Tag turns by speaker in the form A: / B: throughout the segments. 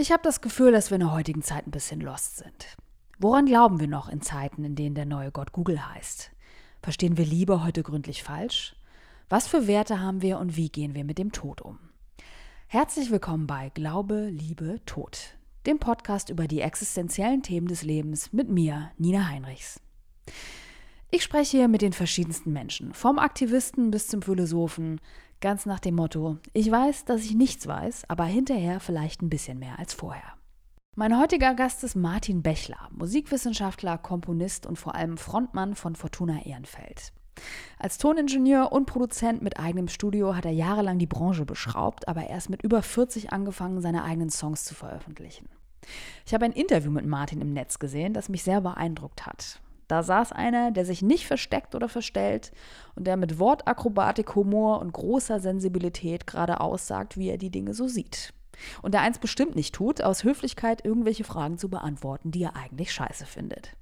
A: Ich habe das Gefühl, dass wir in der heutigen Zeit ein bisschen lost sind. Woran glauben wir noch in Zeiten, in denen der neue Gott Google heißt? Verstehen wir Liebe heute gründlich falsch? Was für Werte haben wir und wie gehen wir mit dem Tod um? Herzlich willkommen bei Glaube, Liebe, Tod, dem Podcast über die existenziellen Themen des Lebens mit mir, Nina Heinrichs. Ich spreche hier mit den verschiedensten Menschen, vom Aktivisten bis zum Philosophen, Ganz nach dem Motto, ich weiß, dass ich nichts weiß, aber hinterher vielleicht ein bisschen mehr als vorher. Mein heutiger Gast ist Martin Bechler, Musikwissenschaftler, Komponist und vor allem Frontmann von Fortuna Ehrenfeld. Als Toningenieur und Produzent mit eigenem Studio hat er jahrelang die Branche beschraubt, aber erst mit über 40 angefangen, seine eigenen Songs zu veröffentlichen. Ich habe ein Interview mit Martin im Netz gesehen, das mich sehr beeindruckt hat. Da saß einer, der sich nicht versteckt oder verstellt und der mit Wortakrobatik, Humor und großer Sensibilität gerade aussagt, wie er die Dinge so sieht. Und der eins bestimmt nicht tut, aus Höflichkeit irgendwelche Fragen zu beantworten, die er eigentlich scheiße findet.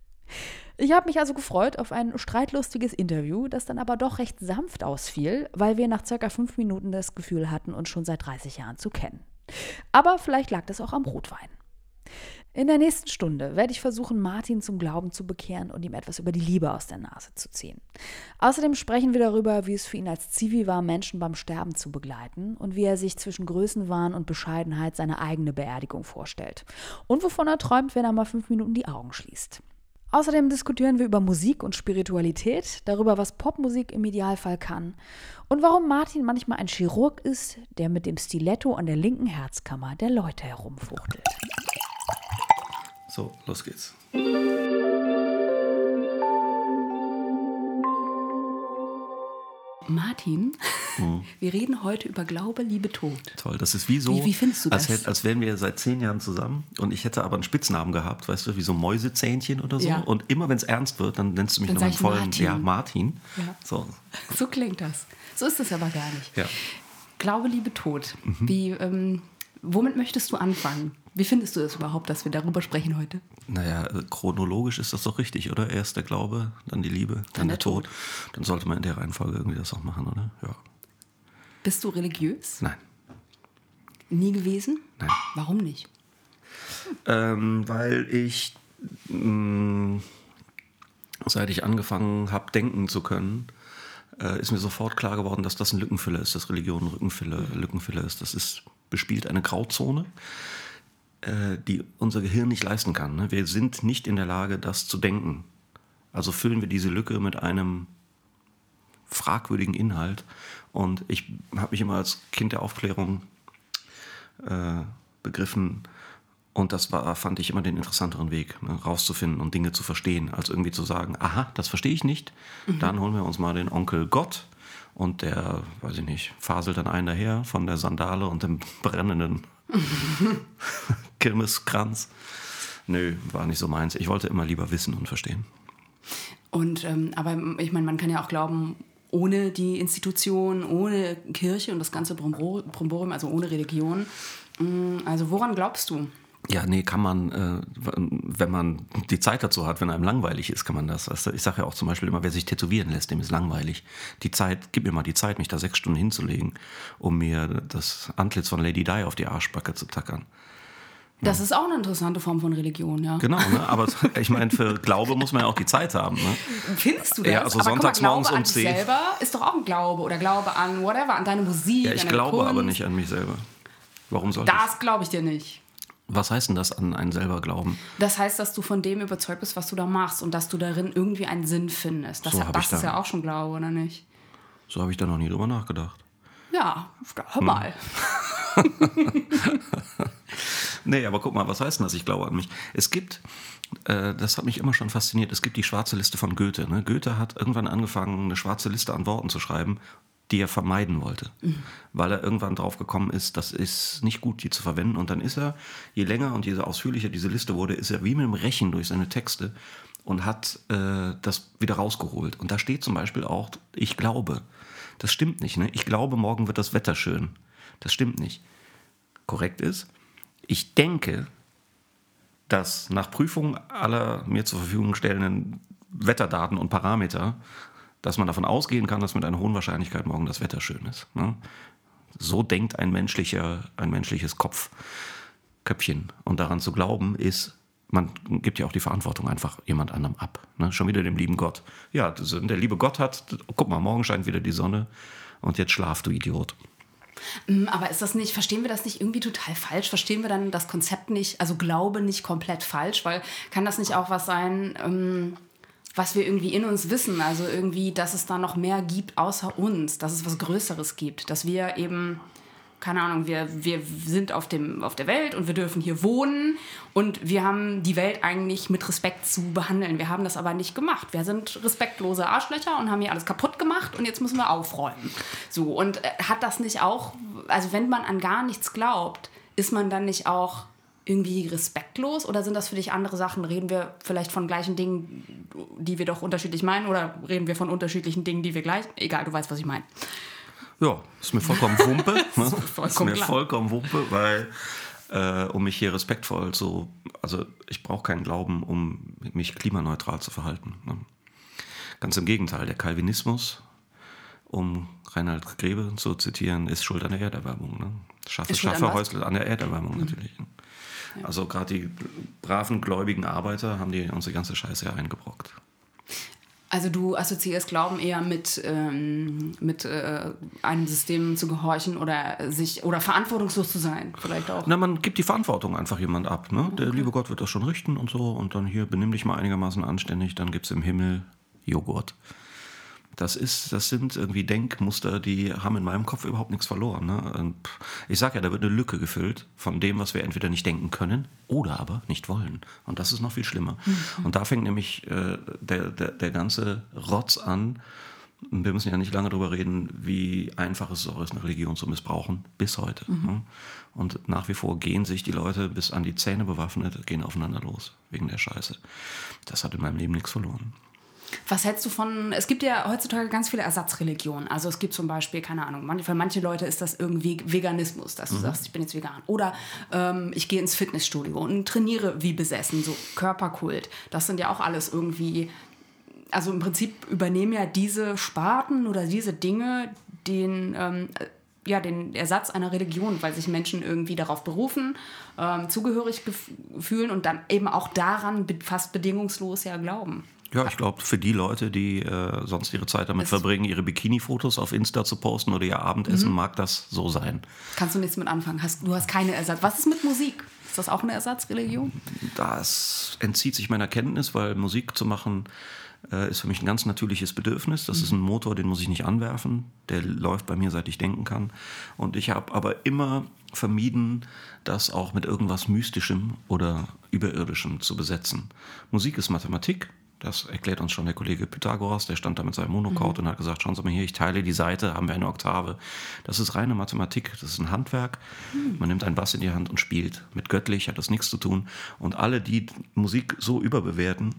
A: Ich habe mich also gefreut auf ein streitlustiges Interview, das dann aber doch recht sanft ausfiel, weil wir nach circa fünf Minuten das Gefühl hatten, uns schon seit 30 Jahren zu kennen. Aber vielleicht lag das auch am Rotwein. In der nächsten Stunde werde ich versuchen, Martin zum Glauben zu bekehren und ihm etwas über die Liebe aus der Nase zu ziehen. Außerdem sprechen wir darüber, wie es für ihn als Zivi war, Menschen beim Sterben zu begleiten und wie er sich zwischen Größenwahn und Bescheidenheit seine eigene Beerdigung vorstellt. Und wovon er träumt, wenn er mal fünf Minuten die Augen schließt. Außerdem diskutieren wir über Musik und Spiritualität, darüber, was Popmusik im Idealfall kann und warum Martin manchmal ein Chirurg ist, der mit dem Stiletto an der linken Herzkammer der Leute herumfuchtelt.
B: So, los geht's.
A: Martin, mhm. wir reden heute über Glaube, Liebe, Tod.
B: Toll, das ist wie so,
A: wie, wie findest du das?
B: Als, als wären wir seit zehn Jahren zusammen und ich hätte aber einen Spitznamen gehabt, weißt du, wie so Mäusezähnchen oder so. Ja. Und immer wenn es ernst wird, dann nennst du mich nochmal vollen, Martin. ja, Martin. Ja.
A: So. so klingt das. So ist es aber gar nicht. Ja. Glaube, Liebe, Tod. Mhm. Wie, ähm, womit möchtest du anfangen? Wie findest du es das überhaupt, dass wir darüber sprechen heute?
B: Naja, chronologisch ist das doch richtig, oder? Erst der Glaube, dann die Liebe, dann, dann der, der Tod. Tod. Dann sollte man in der Reihenfolge irgendwie das auch machen, oder? Ja.
A: Bist du religiös?
B: Nein.
A: Nie gewesen?
B: Nein.
A: Warum nicht?
B: Ähm, weil ich, mh, mm, seit ich angefangen habe, denken zu können, äh, ist mir sofort klar geworden, dass das ein Lückenfüller ist, dass Religion ein Lückenfüller, Lückenfüller ist. Das ist, bespielt eine Grauzone die unser Gehirn nicht leisten kann. Ne? Wir sind nicht in der Lage, das zu denken. Also füllen wir diese Lücke mit einem fragwürdigen Inhalt. Und ich habe mich immer als Kind der Aufklärung äh, begriffen. Und das war, fand ich immer den interessanteren Weg, ne, rauszufinden und Dinge zu verstehen, als irgendwie zu sagen, aha, das verstehe ich nicht. Mhm. Dann holen wir uns mal den Onkel Gott und der, weiß ich nicht, faselt dann einen daher von der Sandale und dem brennenden Kirmeskranz. Nö, war nicht so meins. Ich wollte immer lieber wissen und verstehen.
A: Und ähm, aber ich meine, man kann ja auch glauben, ohne die Institution, ohne Kirche und das ganze Bromborium, also ohne Religion. Mm, also woran glaubst du?
B: Ja, nee, kann man, äh, wenn man die Zeit dazu hat, wenn einem langweilig ist, kann man das. Also ich sage ja auch zum Beispiel immer, wer sich tätowieren lässt, dem ist langweilig. Die Zeit, gib mir mal die Zeit, mich da sechs Stunden hinzulegen, um mir das Antlitz von Lady Di auf die Arschbacke zu tackern.
A: Das ist auch eine interessante Form von Religion, ja.
B: Genau, ne? aber ich meine, für Glaube muss man ja auch die Zeit haben. Ne?
A: Findest du das?
B: Ja, also aber sonntags mal, morgens um 10.
A: selber ist doch auch ein Glaube oder Glaube an whatever, an deine Musik.
B: Ja, ich glaube Kunst. aber nicht an mich selber. Warum soll
A: das? Das glaube ich dir nicht.
B: Was heißt denn das an einen selber glauben?
A: Das heißt, dass du von dem überzeugt bist, was du da machst und dass du darin irgendwie einen Sinn findest. Das, so das ist ja auch schon Glaube, oder nicht?
B: So habe ich da noch nie drüber nachgedacht.
A: Ja, hör mal.
B: nee, aber guck mal, was heißt denn das? Ich glaube an mich. Es gibt, äh, das hat mich immer schon fasziniert, es gibt die schwarze Liste von Goethe. Ne? Goethe hat irgendwann angefangen, eine schwarze Liste an Worten zu schreiben die er vermeiden wollte, mhm. weil er irgendwann drauf gekommen ist, das ist nicht gut, die zu verwenden. Und dann ist er, je länger und je ausführlicher diese Liste wurde, ist er wie mit dem Rechen durch seine Texte und hat äh, das wieder rausgeholt. Und da steht zum Beispiel auch, ich glaube. Das stimmt nicht. Ne? Ich glaube, morgen wird das Wetter schön. Das stimmt nicht. Korrekt ist, ich denke, dass nach Prüfung aller mir zur Verfügung stellenden Wetterdaten und Parameter dass man davon ausgehen kann, dass mit einer hohen Wahrscheinlichkeit morgen das Wetter schön ist. Ne? So denkt ein, menschlicher, ein menschliches Kopf. Köpfchen. Und daran zu glauben ist, man gibt ja auch die Verantwortung einfach jemand anderem ab. Ne? Schon wieder dem lieben Gott. Ja, der liebe Gott hat, guck mal, morgen scheint wieder die Sonne und jetzt schlaf, du Idiot.
A: Mm, aber ist das nicht, verstehen wir das nicht irgendwie total falsch? Verstehen wir dann das Konzept nicht, also Glaube nicht komplett falsch? Weil kann das nicht auch was sein, ähm, was wir irgendwie in uns wissen? Also irgendwie, dass es da noch mehr gibt außer uns, dass es was Größeres gibt, dass wir eben keine Ahnung, wir, wir sind auf, dem, auf der Welt und wir dürfen hier wohnen und wir haben die Welt eigentlich mit Respekt zu behandeln. Wir haben das aber nicht gemacht. Wir sind respektlose Arschlöcher und haben hier alles kaputt gemacht und jetzt müssen wir aufräumen. So, und äh, hat das nicht auch, also wenn man an gar nichts glaubt, ist man dann nicht auch irgendwie respektlos oder sind das für dich andere Sachen? Reden wir vielleicht von gleichen Dingen, die wir doch unterschiedlich meinen oder reden wir von unterschiedlichen Dingen, die wir gleich? Egal, du weißt, was ich meine.
B: Ja, ist mir vollkommen Wumpe. ne? ist, vollkommen ist mir vollkommen Wumpe, weil äh, um mich hier respektvoll so, also ich brauche keinen Glauben, um mich klimaneutral zu verhalten. Ne? Ganz im Gegenteil, der Calvinismus, um Reinhard Grebe zu zitieren, ist schuld an der Erderwärmung. Ne? Schaffe, schaffe Häusl an der Erderwärmung mhm. natürlich. Ne? Ja. Also gerade die braven, gläubigen Arbeiter haben die unsere ganze Scheiße eingebrockt.
A: Also du assoziierst Glauben eher mit, ähm, mit äh, einem System zu gehorchen oder sich oder verantwortungslos zu sein, vielleicht auch.
B: Na, man gibt die Verantwortung einfach jemand ab. Ne? Der liebe Gott wird das schon richten und so und dann hier benimm dich mal einigermaßen anständig, dann gibt es im Himmel Joghurt. Das ist, das sind irgendwie Denkmuster, die haben in meinem Kopf überhaupt nichts verloren. Ne? Ich sage ja, da wird eine Lücke gefüllt von dem, was wir entweder nicht denken können oder aber nicht wollen. Und das ist noch viel schlimmer. Mhm. Und da fängt nämlich äh, der, der, der ganze Rotz an. Wir müssen ja nicht lange darüber reden, wie einfach es auch ist, eine Religion zu missbrauchen, bis heute. Mhm. Ne? Und nach wie vor gehen sich die Leute bis an die Zähne bewaffnet, gehen aufeinander los, wegen der Scheiße. Das hat in meinem Leben nichts verloren.
A: Was hältst du von, es gibt ja heutzutage ganz viele Ersatzreligionen. Also es gibt zum Beispiel, keine Ahnung, für manche Leute ist das irgendwie Veganismus, dass du mhm. sagst, ich bin jetzt vegan. Oder ähm, ich gehe ins Fitnessstudio und trainiere wie besessen, so Körperkult. Das sind ja auch alles irgendwie, also im Prinzip übernehmen ja diese Sparten oder diese Dinge den, ähm, ja, den Ersatz einer Religion, weil sich Menschen irgendwie darauf berufen, ähm, zugehörig fühlen und dann eben auch daran fast bedingungslos ja glauben.
B: Ja, ich glaube, für die Leute, die äh, sonst ihre Zeit damit das verbringen, ihre Bikini-Fotos auf Insta zu posten oder ihr Abendessen, mhm. mag das so sein.
A: Kannst du nichts mit anfangen? Hast, du hast keine Ersatz. Was ist mit Musik? Ist das auch eine Ersatzreligion?
B: Das entzieht sich meiner Kenntnis, weil Musik zu machen äh, ist für mich ein ganz natürliches Bedürfnis. Das mhm. ist ein Motor, den muss ich nicht anwerfen. Der läuft bei mir, seit ich denken kann. Und ich habe aber immer vermieden, das auch mit irgendwas Mystischem oder Überirdischem zu besetzen. Musik ist Mathematik. Das erklärt uns schon der Kollege Pythagoras, der stand da mit seinem Monocode mhm. und hat gesagt, schauen Sie mal hier, ich teile die Seite, haben wir eine Oktave. Das ist reine Mathematik, das ist ein Handwerk. Mhm. Man nimmt einen Bass in die Hand und spielt. Mit göttlich hat das nichts zu tun. Und alle, die Musik so überbewerten,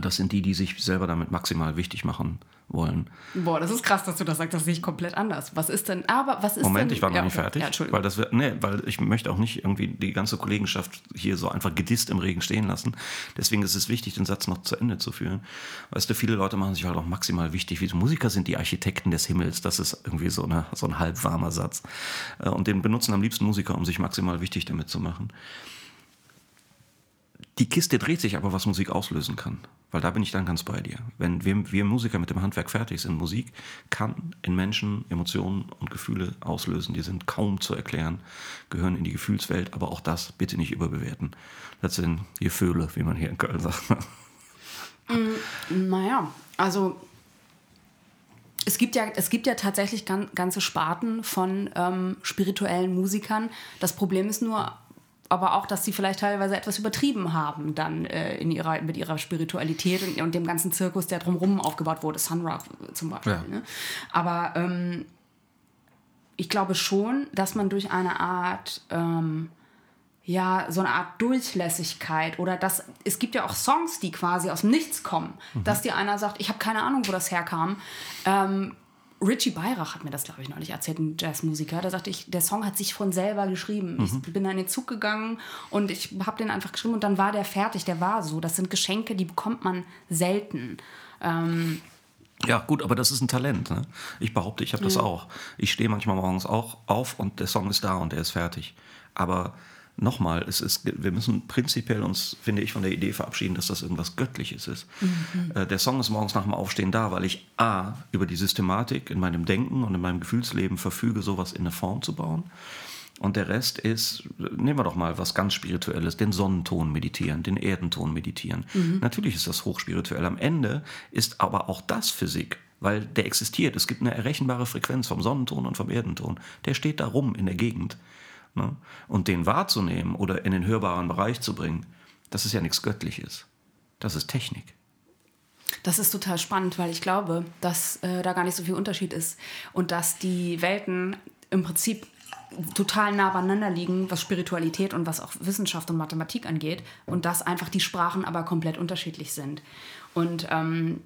B: das sind die, die sich selber damit maximal wichtig machen wollen.
A: Boah, das ist krass, dass du das sagst. Das sehe ich komplett anders. Was ist denn, aber was ist
B: Moment,
A: denn,
B: ich war noch ja, nicht fertig. Ja, Entschuldigung. Weil, das, nee, weil ich möchte auch nicht irgendwie die ganze Kollegenschaft hier so einfach gedisst im Regen stehen lassen. Deswegen ist es wichtig, den Satz noch zu Ende zu führen. Weißt du, viele Leute machen sich halt auch maximal wichtig, wie Musiker sind die Architekten des Himmels. Das ist irgendwie so, eine, so ein halbwarmer Satz. Äh, und den benutzen am liebsten Musiker, um sich maximal wichtig damit zu machen. Die Kiste dreht sich aber, was Musik auslösen kann. Weil da bin ich dann ganz bei dir. Wenn wir, wir, Musiker mit dem Handwerk fertig sind, Musik kann in Menschen Emotionen und Gefühle auslösen. Die sind kaum zu erklären, gehören in die Gefühlswelt, aber auch das bitte nicht überbewerten. Das sind Gefühle, wie man hier in Köln sagt.
A: Mm, naja, also es gibt ja, es gibt ja tatsächlich ganze Sparten von ähm, spirituellen Musikern. Das Problem ist nur, aber auch, dass sie vielleicht teilweise etwas übertrieben haben dann äh, in ihrer, mit ihrer Spiritualität und, und, dem ganzen Zirkus, der drumherum aufgebaut wurde, Sunrock zum Beispiel. Ja. Ne? Aber ähm, ich glaube schon, dass man durch eine Art, ähm, ja, so eine Art Durchlässigkeit oder dass es gibt ja auch Songs, die quasi aus dem Nichts kommen, mhm. dass dir einer sagt, ich habe keine Ahnung, wo das herkam. Ähm, Richie Beirach hat mir das, glaube ich, neulich erzählt, ein Jazzmusiker. Da sagte ich, der Song hat sich von selber geschrieben. Mhm. Ich bin da in den Zug gegangen und ich habe den einfach geschrieben und dann war der fertig. Der war so. Das sind Geschenke, die bekommt man selten. Ähm,
B: ja, gut, aber das ist ein Talent. Ne? Ich behaupte, ich habe das auch. Ich stehe manchmal morgens auch auf und der Song ist da und der ist fertig. Aber nochmal, es ist, wir müssen prinzipiell uns, finde ich, von der Idee verabschieden, dass das irgendwas Göttliches ist. Mhm. Äh, der Song ist morgens nach dem Aufstehen da, weil ich A, über die Systematik in meinem Denken und in meinem Gefühlsleben verfüge, sowas in eine Form zu bauen. Und der Rest ist, nehmen wir doch mal was ganz Spirituelles, den Sonnenton meditieren, den Erdenton meditieren. Mhm. Natürlich ist das hochspirituell. Am Ende ist aber auch das Physik, weil der existiert. Es gibt eine errechenbare Frequenz vom Sonnenton und vom Erdenton. Der steht da rum in der Gegend. Ne? Und den wahrzunehmen oder in den hörbaren Bereich zu bringen, das ist ja nichts Göttliches. Das ist Technik.
A: Das ist total spannend, weil ich glaube, dass äh, da gar nicht so viel Unterschied ist und dass die Welten im Prinzip total nah beieinander liegen, was Spiritualität und was auch Wissenschaft und Mathematik angeht und dass einfach die Sprachen aber komplett unterschiedlich sind. Und ähm,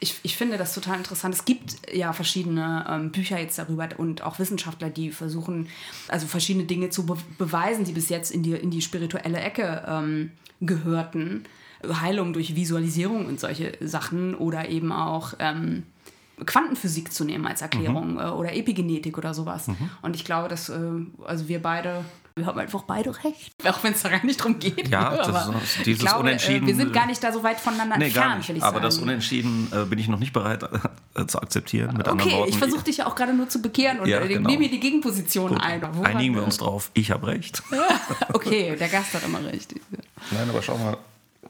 A: ich, ich finde das total interessant. Es gibt ja verschiedene ähm, Bücher jetzt darüber und auch Wissenschaftler, die versuchen, also verschiedene Dinge zu be beweisen, die bis jetzt in die, in die spirituelle Ecke ähm, gehörten. Heilung durch Visualisierung und solche Sachen oder eben auch ähm, Quantenphysik zu nehmen als Erklärung mhm. äh, oder Epigenetik oder sowas. Mhm. Und ich glaube, dass äh, also wir beide wir haben einfach beide recht. Auch wenn es da gar nicht drum geht.
B: Ja, das ist dieses glaube, Unentschieden.
A: wir sind gar nicht da so weit voneinander
B: nee,
A: entfernt,
B: will ich Aber sagen. das Unentschieden äh, bin ich noch nicht bereit äh, zu akzeptieren. Mit
A: okay, Worten, ich versuche dich ja auch gerade nur zu bekehren und ja, äh, genau. nehme die Gegenposition Gut, ein.
B: Wo einigen wir uns drauf, ich habe recht.
A: okay, der Gast hat immer recht.
B: Nein, aber schau mal,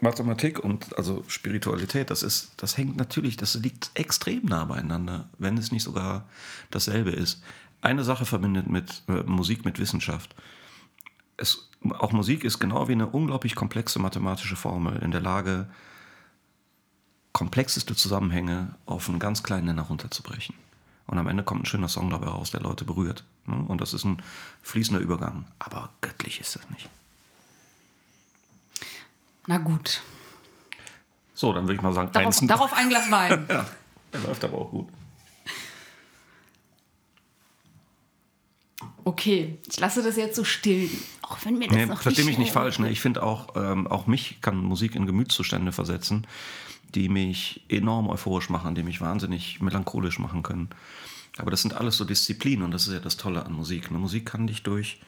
B: Mathematik und also Spiritualität, das ist, das hängt natürlich, das liegt extrem nah beieinander, wenn es nicht sogar dasselbe ist. Eine Sache verbindet mit äh, Musik mit Wissenschaft es, auch Musik ist genau wie eine unglaublich komplexe mathematische Formel in der Lage, komplexeste Zusammenhänge auf einen ganz kleinen Nenner runterzubrechen. Und am Ende kommt ein schöner Song dabei raus, der Leute berührt. Ne? Und das ist ein fließender Übergang. Aber göttlich ist das nicht.
A: Na gut.
B: So, dann würde ich mal sagen,
A: darauf, eins, darauf ein Glas Wein.
B: ja, der läuft aber auch gut.
A: Okay, ich lasse das jetzt so still, auch wenn mir das
B: nee,
A: noch
B: Verstehe mich nicht falsch. Ne? Ich finde auch, ähm, auch mich kann Musik in Gemütszustände versetzen, die mich enorm euphorisch machen, die mich wahnsinnig melancholisch machen können. Aber das sind alles so Disziplinen und das ist ja das Tolle an Musik. Eine Musik kann dich durch,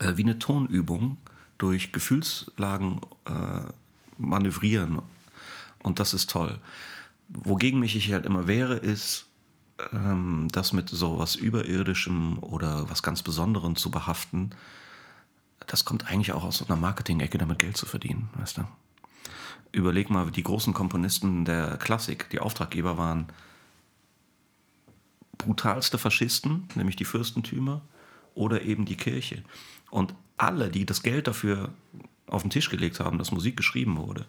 B: äh, wie eine Tonübung, durch Gefühlslagen äh, manövrieren. Und das ist toll. Wogegen mich ich halt immer wehre, ist, ähm, das mit so was Überirdischem oder was ganz Besonderem zu behaften, das kommt eigentlich auch aus einer Marketing-Ecke, damit Geld zu verdienen, weißt du? Überleg mal, die großen Komponisten der Klassik, die Auftraggeber waren brutalste Faschisten, nämlich die Fürstentümer oder eben die Kirche. Und alle, die das Geld dafür auf den Tisch gelegt haben, dass Musik geschrieben wurde,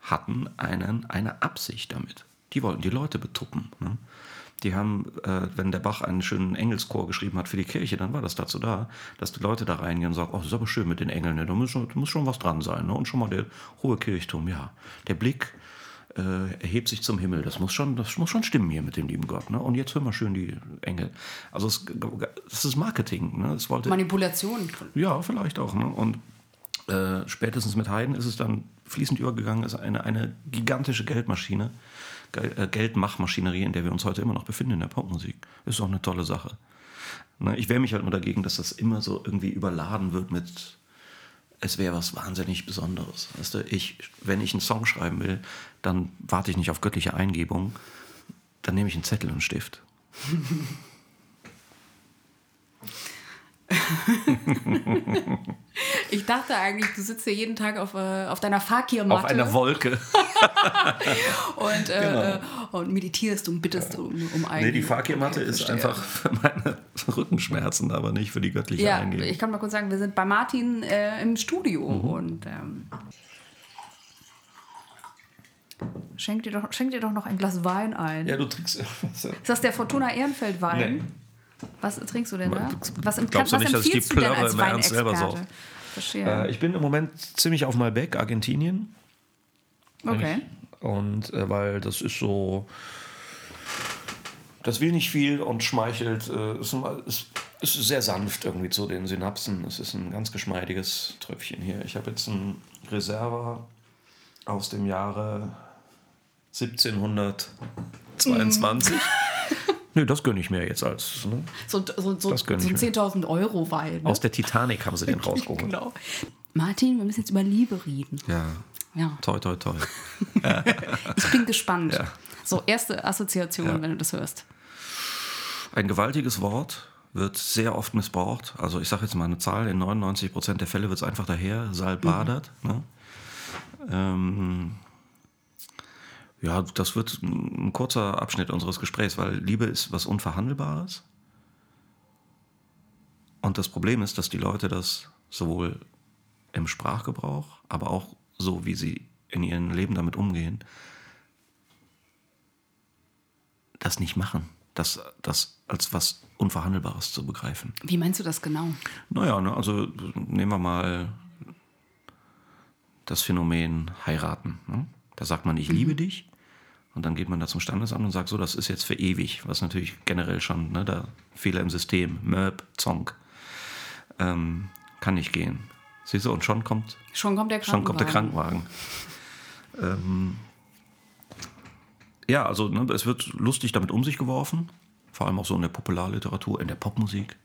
B: hatten einen, eine Absicht damit. Die wollten die Leute betuppen. Ne? Die haben, äh, wenn der Bach einen schönen Engelschor geschrieben hat für die Kirche, dann war das dazu da, dass die Leute da reingehen und sagen, oh, das ist aber schön mit den Engeln, ne? da, muss schon, da muss schon was dran sein. Ne? Und schon mal der hohe Kirchturm, ja. Der Blick äh, erhebt sich zum Himmel. Das muss schon, das muss schon stimmen hier mit dem lieben Gott. Ne? Und jetzt hören wir schön die Engel. Also es, das ist Marketing. Ne? Das wollte,
A: Manipulation.
B: Ja, vielleicht auch. Ne? Und äh, spätestens mit Haydn ist es dann fließend übergegangen, ist eine, eine gigantische Geldmaschine Geldmachmaschinerie, in der wir uns heute immer noch befinden in der Popmusik. Ist auch eine tolle Sache. Ne, ich wehre mich halt nur dagegen, dass das immer so irgendwie überladen wird mit, es wäre was wahnsinnig Besonderes. Weißt du, ich, wenn ich einen Song schreiben will, dann warte ich nicht auf göttliche Eingebung, dann nehme ich einen Zettel und einen Stift.
A: ich dachte eigentlich, du sitzt hier jeden Tag auf, äh, auf deiner Fakir-Matte.
B: Auf einer Wolke.
A: und, äh, genau. Äh, und meditierst und bittest um, um
B: Eingebung. Nee, die Fakir-Matte okay, ist einfach für meine Rückenschmerzen, aber nicht für die göttliche ja, Eingebung.
A: Ich kann mal kurz sagen, wir sind bei Martin äh, im Studio mhm. und ähm, Schenk dir, doch, schenk dir doch noch ein Glas Wein ein.
B: Ja, du trinkst.
A: Ist das der Fortuna Ehrenfeld Wein? Nee. Was trinkst du denn da?
B: Was, im, Glaubst was du nicht, dass ich die Plörre im Ernst selber so? Äh, ich bin im Moment ziemlich auf Malbec, Argentinien.
A: Okay.
B: Und äh, weil das ist so. Das will nicht viel und schmeichelt. Äh, ist, ist, ist sehr sanft irgendwie zu den Synapsen. Es ist ein ganz geschmeidiges Tröpfchen hier. Ich habe jetzt ein Reserva aus dem Jahre 1722. Nö, das gönne ich mir jetzt als. Ne?
A: So, so, so,
B: Das
A: so
B: gönn
A: ein
B: ich mir.
A: 10.000 Euro Wein. Ne?
B: Aus der Titanic haben sie den rausgeholt.
A: Genau. Martin, wir müssen jetzt über Liebe reden.
B: Ja.
A: Ja.
B: Toi, toi, toi.
A: Ich bin gespannt.
B: Ja.
A: So, erste Assoziation,
B: Ja.
A: wenn du das hörst.
B: Ein gewaltiges Wort wird sehr oft missbraucht. Also ich sage jetzt mal eine Zahl, in 99 Prozent der Fälle wird es einfach daher salbadert. Ne? Ähm, ja, das wird ein kurzer Abschnitt unseres Gesprächs, weil Liebe ist was Unverhandelbares. Und das Problem ist, dass die Leute das sowohl im Sprachgebrauch, aber auch so, wie sie in ihrem Leben damit umgehen, das nicht machen. Das, das als was Unverhandelbares zu begreifen.
A: Wie meinst du das genau?
B: Naja, ne, also nehmen wir mal das Phänomen heiraten. Ne? Da sagt man, ich liebe dich. Und dann geht man da zum Standesamt und sagt, so, das ist jetzt für ewig. Was natürlich generell schon, ne, da Fehler im System, Möb, Zonk. Ähm, kann nicht gehen. Siehst du, und schon kommt,
A: Schon kommt der
B: schon
A: Krankenwagen.
B: kommt der Krankenwagen. Ähm, ja, also ne, es wird lustig damit um sich geworfen. Vor allem auch so in der Popularliteratur, in der Popmusik.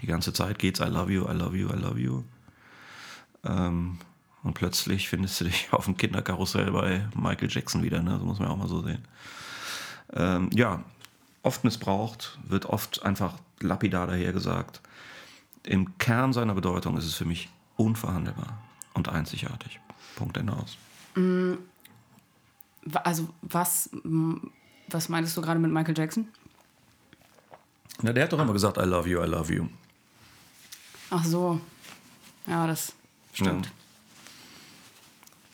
B: Die ganze Zeit geht's I love you, I love you, I love you. Ähm, und plötzlich findest du dich auf dem Kinderkarussell bei Michael Jackson wieder, ne? Das muss man ja auch mal so sehen. Ähm, ja, oft missbraucht, wird oft einfach lapidar dahergesagt. Im Kern seiner Bedeutung ist es für mich unverhandelbar und einzigartig. Punkt Ende aus.
A: Wa- Also, was, m, was meintest du gerade mit Michael Jackson?
B: Na, der hat doch immer gesagt, I love you, I love you.
A: Ach so. Ja, das stimmt.
B: Ja.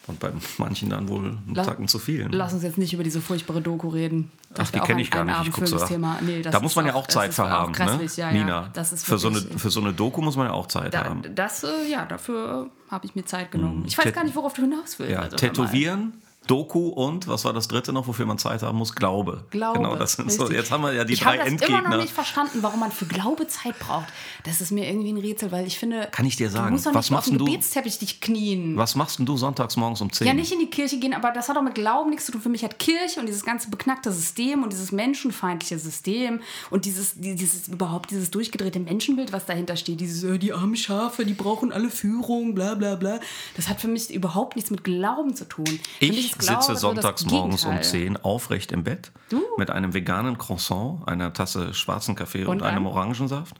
B: Und bei manchen dann wohl einen
A: La-
B: Tacken zu viel. ne?
A: Lass uns jetzt nicht über diese furchtbare Doku reden. Das
B: Ach, die
A: auch
B: kenne ich gar nicht. Ich auch.
A: Thema. Nee, das
B: da muss man ja auch Zeit für
A: auch
B: haben, ne?
A: Ja,
B: Nina.
A: Ja, das ist
B: für, so eine, für so eine Doku muss man ja auch Zeit
A: Da,
B: haben.
A: das, äh, ja, dafür habe ich mir Zeit genommen. Ich weiß
B: Tät-
A: gar nicht, worauf du hinaus willst.
B: Ja,
A: also,
B: tätowieren, Doku und, was war das dritte noch, wofür man Zeit haben muss? Glaube.
A: Glaube.
B: Genau, das sind so, jetzt haben wir ja die
A: ich
B: drei
A: habe das
B: Endgegner.
A: immer noch nicht verstanden, warum man für Glaube Zeit braucht. Das ist mir irgendwie ein Rätsel, weil ich finde.
B: Kann ich dir sagen,
A: du musst doch
B: was
A: nicht
B: machst
A: auf
B: du-
A: Gebetsteppich dich knien.
B: Was machst denn du sonntags morgens um 10?
A: Ja, nicht in die Kirche gehen, aber das hat auch mit Glauben nichts zu tun. Für mich hat Kirche und dieses ganze beknackte System und dieses menschenfeindliche System und dieses, dieses überhaupt dieses durchgedrehte Menschenbild, was dahinter steht, dieses, äh, die armen Schafe, die brauchen alle Führung, bla bla bla. Das hat für mich überhaupt nichts mit Glauben zu tun. Mich
B: Ich
A: Glaube
B: sitze sonntags morgens um
A: Gegenteil.
B: 10 aufrecht im Bett
A: Du?
B: mit einem veganen Croissant, einer Tasse schwarzen Kaffee und,
A: Und
B: einem? Orangensaft,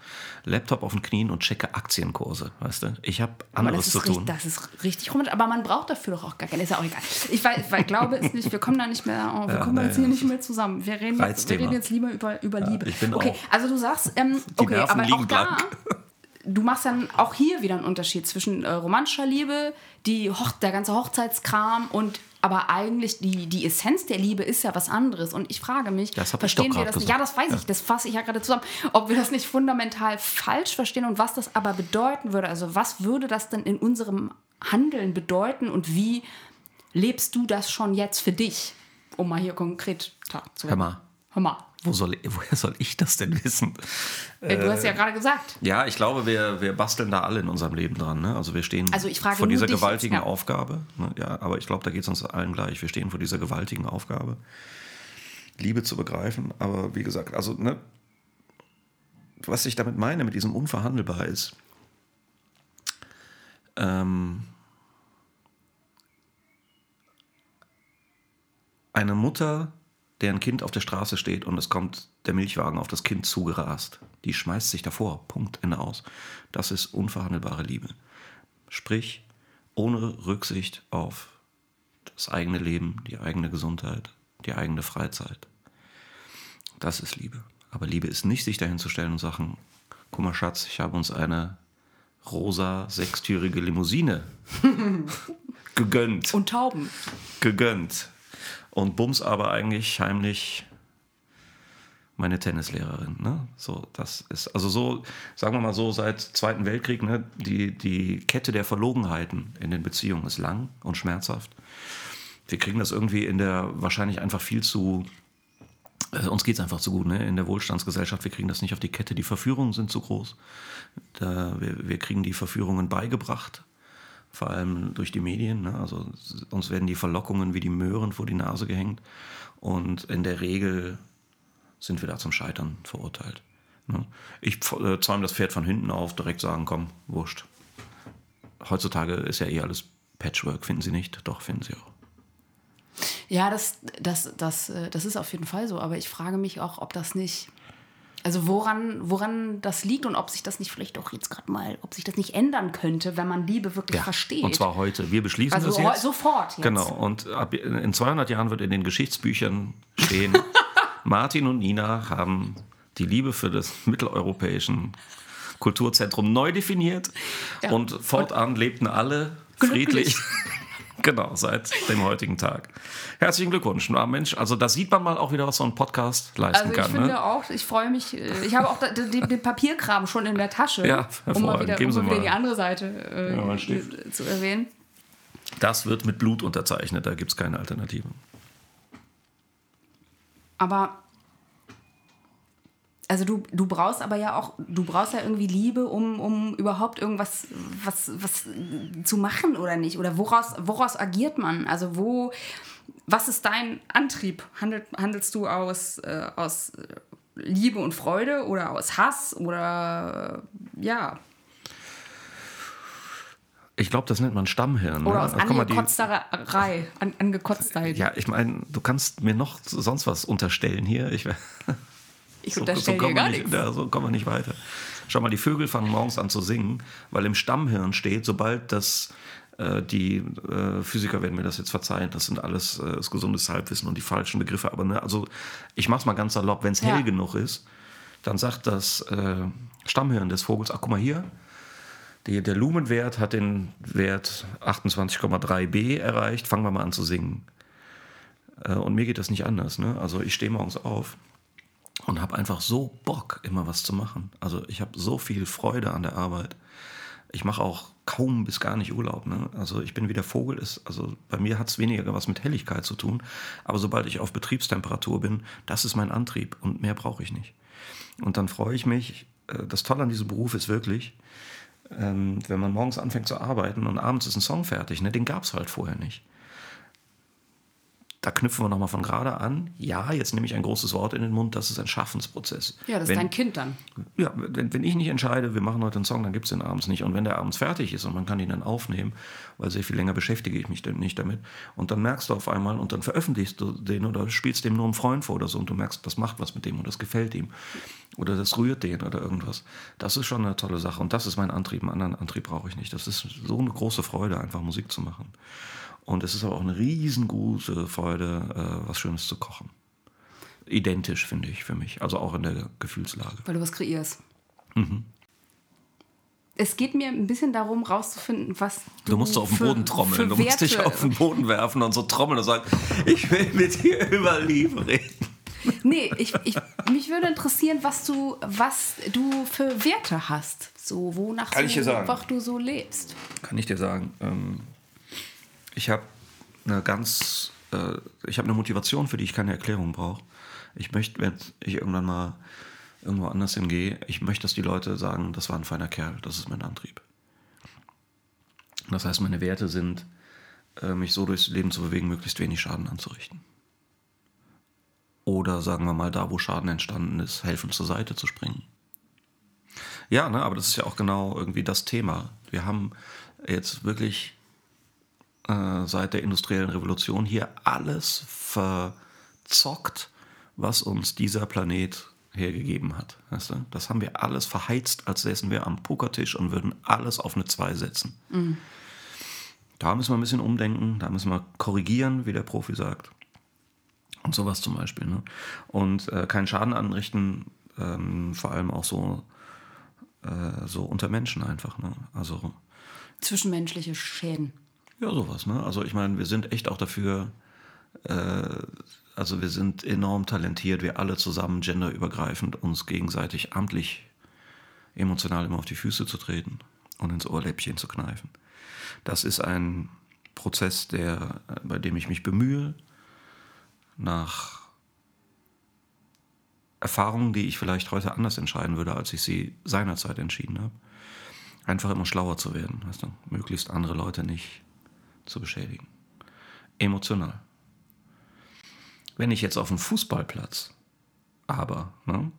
B: Laptop auf den Knien und checke Aktienkurse, weißt du? Ich habe anderes
A: das
B: zu
A: ist, richtig,
B: tun.
A: das ist richtig romantisch. Aber man braucht dafür doch auch gar keine. Ist ja auch egal. Ich weiß, weil Glaube ist nicht, wir kommen da nicht mehr, oh, wir kommen
B: nee,
A: jetzt hier nicht mehr zusammen. Wir reden, jetzt, wir reden jetzt lieber über, über Liebe.
B: ich bin
A: okay,
B: auch.
A: also du sagst, ähm, okay,
B: Nerven
A: aber auch da, du machst dann auch hier wieder einen Unterschied zwischen äh, romantischer Liebe, die Hoch der ganze Hochzeitskram und aber eigentlich die, die Essenz der Liebe ist ja was anderes. Und ich frage mich,
B: Das
A: verstehen wir das nicht? Ja, das weiß ich, das fasse ich ja gerade zusammen. Ob wir das nicht fundamental falsch verstehen und was das aber bedeuten würde. Also was würde das denn in unserem Handeln bedeuten und wie lebst du das schon jetzt für dich? Um mal hier konkret zu
B: Hör mal,
A: Hör mal.
B: Wo soll, woher soll ich das denn wissen?
A: Äh, du hast ja gerade gesagt.
B: Ja, ich glaube, wir, wir basteln da alle in unserem Leben dran. Ne? Also wir stehen
A: Also
B: vor dieser
A: dich jetzt,
B: gewaltigen
A: ja.
B: Aufgabe. Ne? Ja, aber ich glaube, da geht es uns allen gleich. Wir stehen vor dieser gewaltigen Aufgabe, Liebe zu begreifen. Aber wie gesagt, also ne, was ich damit meine, mit diesem unverhandelbar ist, ähm, eine Mutter, deren Kind auf der Straße steht und es kommt der Milchwagen auf das Kind zugerast, die schmeißt sich davor. Punkt, Ende aus. Das ist unverhandelbare Liebe. Sprich, ohne Rücksicht auf das eigene Leben, die eigene Gesundheit, die eigene Freizeit. Das ist Liebe. Aber Liebe ist nicht, sich dahin zu stellen und sagen, guck mal Schatz, ich habe uns eine rosa sechstürige Limousine gegönnt
A: Und Tauben.
B: gegönnt. Und bums aber eigentlich heimlich meine Tennislehrerin. Ne? So, das ist, also so, sagen wir mal so, seit Zweiten Weltkrieg, ne, die, die Kette der Verlogenheiten in den Beziehungen ist lang und schmerzhaft. Wir kriegen das irgendwie in der wahrscheinlich einfach viel zu, äh, uns geht es einfach zu gut, ne? in der Wohlstandsgesellschaft, wir kriegen das nicht auf die Kette, die Verführungen sind zu groß. Da, wir, wir kriegen die Verführungen beigebracht vor allem durch die Medien. Ne? Also uns werden die Verlockungen wie die Möhren vor die Nase gehängt. Und in der Regel sind wir da zum Scheitern verurteilt. Ne? Ich äh, zäume das Pferd von hinten auf, direkt sagen, komm, wurscht. Heutzutage ist ja eh alles Patchwork, finden Sie nicht? Doch, finden Sie auch.
A: Ja, das, das, das, äh, das ist auf jeden Fall so. Aber ich frage mich auch, ob das nicht. Also woran, woran das liegt und ob sich das nicht vielleicht auch jetzt gerade mal, ob sich das nicht ändern könnte, wenn man Liebe wirklich
B: Ja,
A: versteht.
B: Und zwar heute. Wir beschließen
A: Also
B: das jetzt.
A: sofort jetzt.
B: Genau. Und ab, in 200 Jahren wird in den Geschichtsbüchern stehen, Martin und Nina haben die Liebe für das mitteleuropäischen Kulturzentrum neu definiert
A: Ja.
B: und fortan lebten alle friedlich. Genau, seit dem heutigen Tag. Herzlichen Glückwunsch. Na, Mensch, also da sieht man mal auch wieder, was so ein Podcast leisten
A: Also ich
B: kann.
A: finde
B: ne?
A: auch, ich freue mich, äh, ich habe auch den, den Papierkram schon in der Tasche,
B: Ja,
A: um mal
B: hervorragend.
A: wieder,
B: Geben
A: um
B: Sie
A: mal wieder die andere Seite äh,
B: Ja, Stift.
A: zu erwähnen.
B: Das wird mit Blut unterzeichnet, da gibt es keine Alternative.
A: Aber also du, du brauchst aber ja auch, du brauchst ja irgendwie Liebe, um, um überhaupt irgendwas was, was zu machen oder nicht? Oder woraus, woraus agiert man? Also wo, was ist dein Antrieb? Handelt, handelst du aus, äh, aus Liebe und Freude oder aus Hass oder äh, ja,
B: Ich glaube, das nennt man Stammhirn. ne?
A: oder aus
B: guck mal, die-
A: Angekotzterei, an, Angekotztheit.
B: Ja, ich meine, du kannst mir noch sonst was unterstellen hier. Ich,
A: ich unterstelle dir
B: kommen wir
A: gar
B: nicht,
A: nichts.
B: ja, so kommen wir nicht weiter. Schau mal, die Vögel fangen morgens an zu singen, weil im Stammhirn steht, sobald das äh, die äh, Physiker werden mir das jetzt verzeihen, das sind alles äh, das gesundes Halbwissen und die falschen Begriffe. Aber ne, also ich mach's mal ganz salopp, wenn es
A: Ja.
B: hell genug ist, dann sagt das äh, Stammhirn des Vogels, ach guck mal hier, die, der Lumenwert hat den Wert 28,3 b erreicht, fangen wir mal an zu singen. Äh, Und mir geht das nicht anders. Ne? Also ich stehe morgens auf und habe einfach so Bock, immer was zu machen. Also ich habe so viel Freude an der Arbeit. Ich mache auch kaum bis gar nicht Urlaub. Ne? Also ich bin wie der Vogel ist. Also bei mir hat es weniger was mit Helligkeit zu tun. Aber sobald ich auf Betriebstemperatur bin, das ist mein Antrieb und mehr brauche ich nicht. Und dann freue ich mich. äh, Das Tolle an diesem Beruf ist wirklich, ähm, wenn man morgens anfängt zu arbeiten und abends ist ein Song fertig, ne, den gab es halt vorher nicht. Da knüpfen wir nochmal von gerade an. Ja, jetzt nehme ich ein großes Wort in den Mund, das ist ein Schaffensprozess.
A: Ja, das ist
B: wenn,
A: dein Kind dann.
B: ja, wenn, wenn ich nicht entscheide, wir machen heute einen Song, dann gibt es den abends nicht. Und wenn der abends fertig ist und man kann ihn dann aufnehmen, weil sehr viel länger beschäftige ich mich dann nicht damit. Und dann merkst du auf einmal und dann veröffentlichst du den oder spielst dem nur einem Freund vor oder so und du merkst, das macht was mit dem und das gefällt ihm. Oder das rührt den oder irgendwas. Das ist schon eine tolle Sache und das ist mein Antrieb. Einen anderen Antrieb brauche ich nicht. Das ist so eine große Freude, einfach Musik zu machen. Und es ist aber auch eine riesengroße Freude, äh, was Schönes zu kochen. Identisch, finde ich, für mich. Also auch in der Gefühlslage.
A: Weil du was kreierst.
B: Mhm.
A: Es geht mir ein bisschen darum, rauszufinden, was du,
B: Du musst so auf den
A: für-
B: Boden trommeln. Du musst dich auf den Boden werfen und so trommeln und sagen, ich will mit dir über Liebe reden.
A: Nee, ich, ich, mich würde interessieren, was du, was du für Werte hast. So, wonach
B: Kann
A: so,
B: ich dir sagen.
A: wonach du so lebst.
B: Kann ich dir sagen. Ähm, ich habe eine ganz, äh, ich habe eine Motivation, für die ich keine Erklärung brauche. Ich möchte, wenn ich irgendwann mal irgendwo anders hingehe, ich möchte, dass die Leute sagen, das war ein feiner Kerl, das ist mein Antrieb. Das heißt, meine Werte sind, äh, mich so durchs Leben zu bewegen, möglichst wenig Schaden anzurichten. Oder sagen wir mal, da wo Schaden entstanden ist, helfen zur Seite zu springen. Ja, ne, aber das ist ja auch genau irgendwie das Thema. Wir haben jetzt wirklich äh, seit der industriellen Revolution hier alles verzockt, was uns dieser Planet hergegeben hat. Weißt du? Das haben wir alles verheizt, als säßen wir am Pokertisch und würden alles auf eine 2 setzen. Da müssen wir ein bisschen umdenken, da müssen wir korrigieren, wie der Profi sagt. Und sowas zum Beispiel. Ne? Und äh, keinen Schaden anrichten, ähm, vor allem auch so, äh, so unter Menschen einfach. Ne? Also
A: Zwischenmenschliche Schäden.
B: Ja, sowas, ne? Also ich meine, wir sind echt auch dafür, äh, also wir sind enorm talentiert, wir alle zusammen genderübergreifend uns gegenseitig amtlich emotional immer auf die Füße zu treten und ins Ohrläppchen zu kneifen. Das ist ein Prozess, der, äh, bei dem ich mich bemühe, nach Erfahrungen, die ich vielleicht heute anders entscheiden würde, als ich sie seinerzeit entschieden habe, einfach immer schlauer zu werden, weißt du? möglichst andere Leute nicht zu beschädigen. Emotional. Wenn ich jetzt auf dem Fußballplatz aber, ne?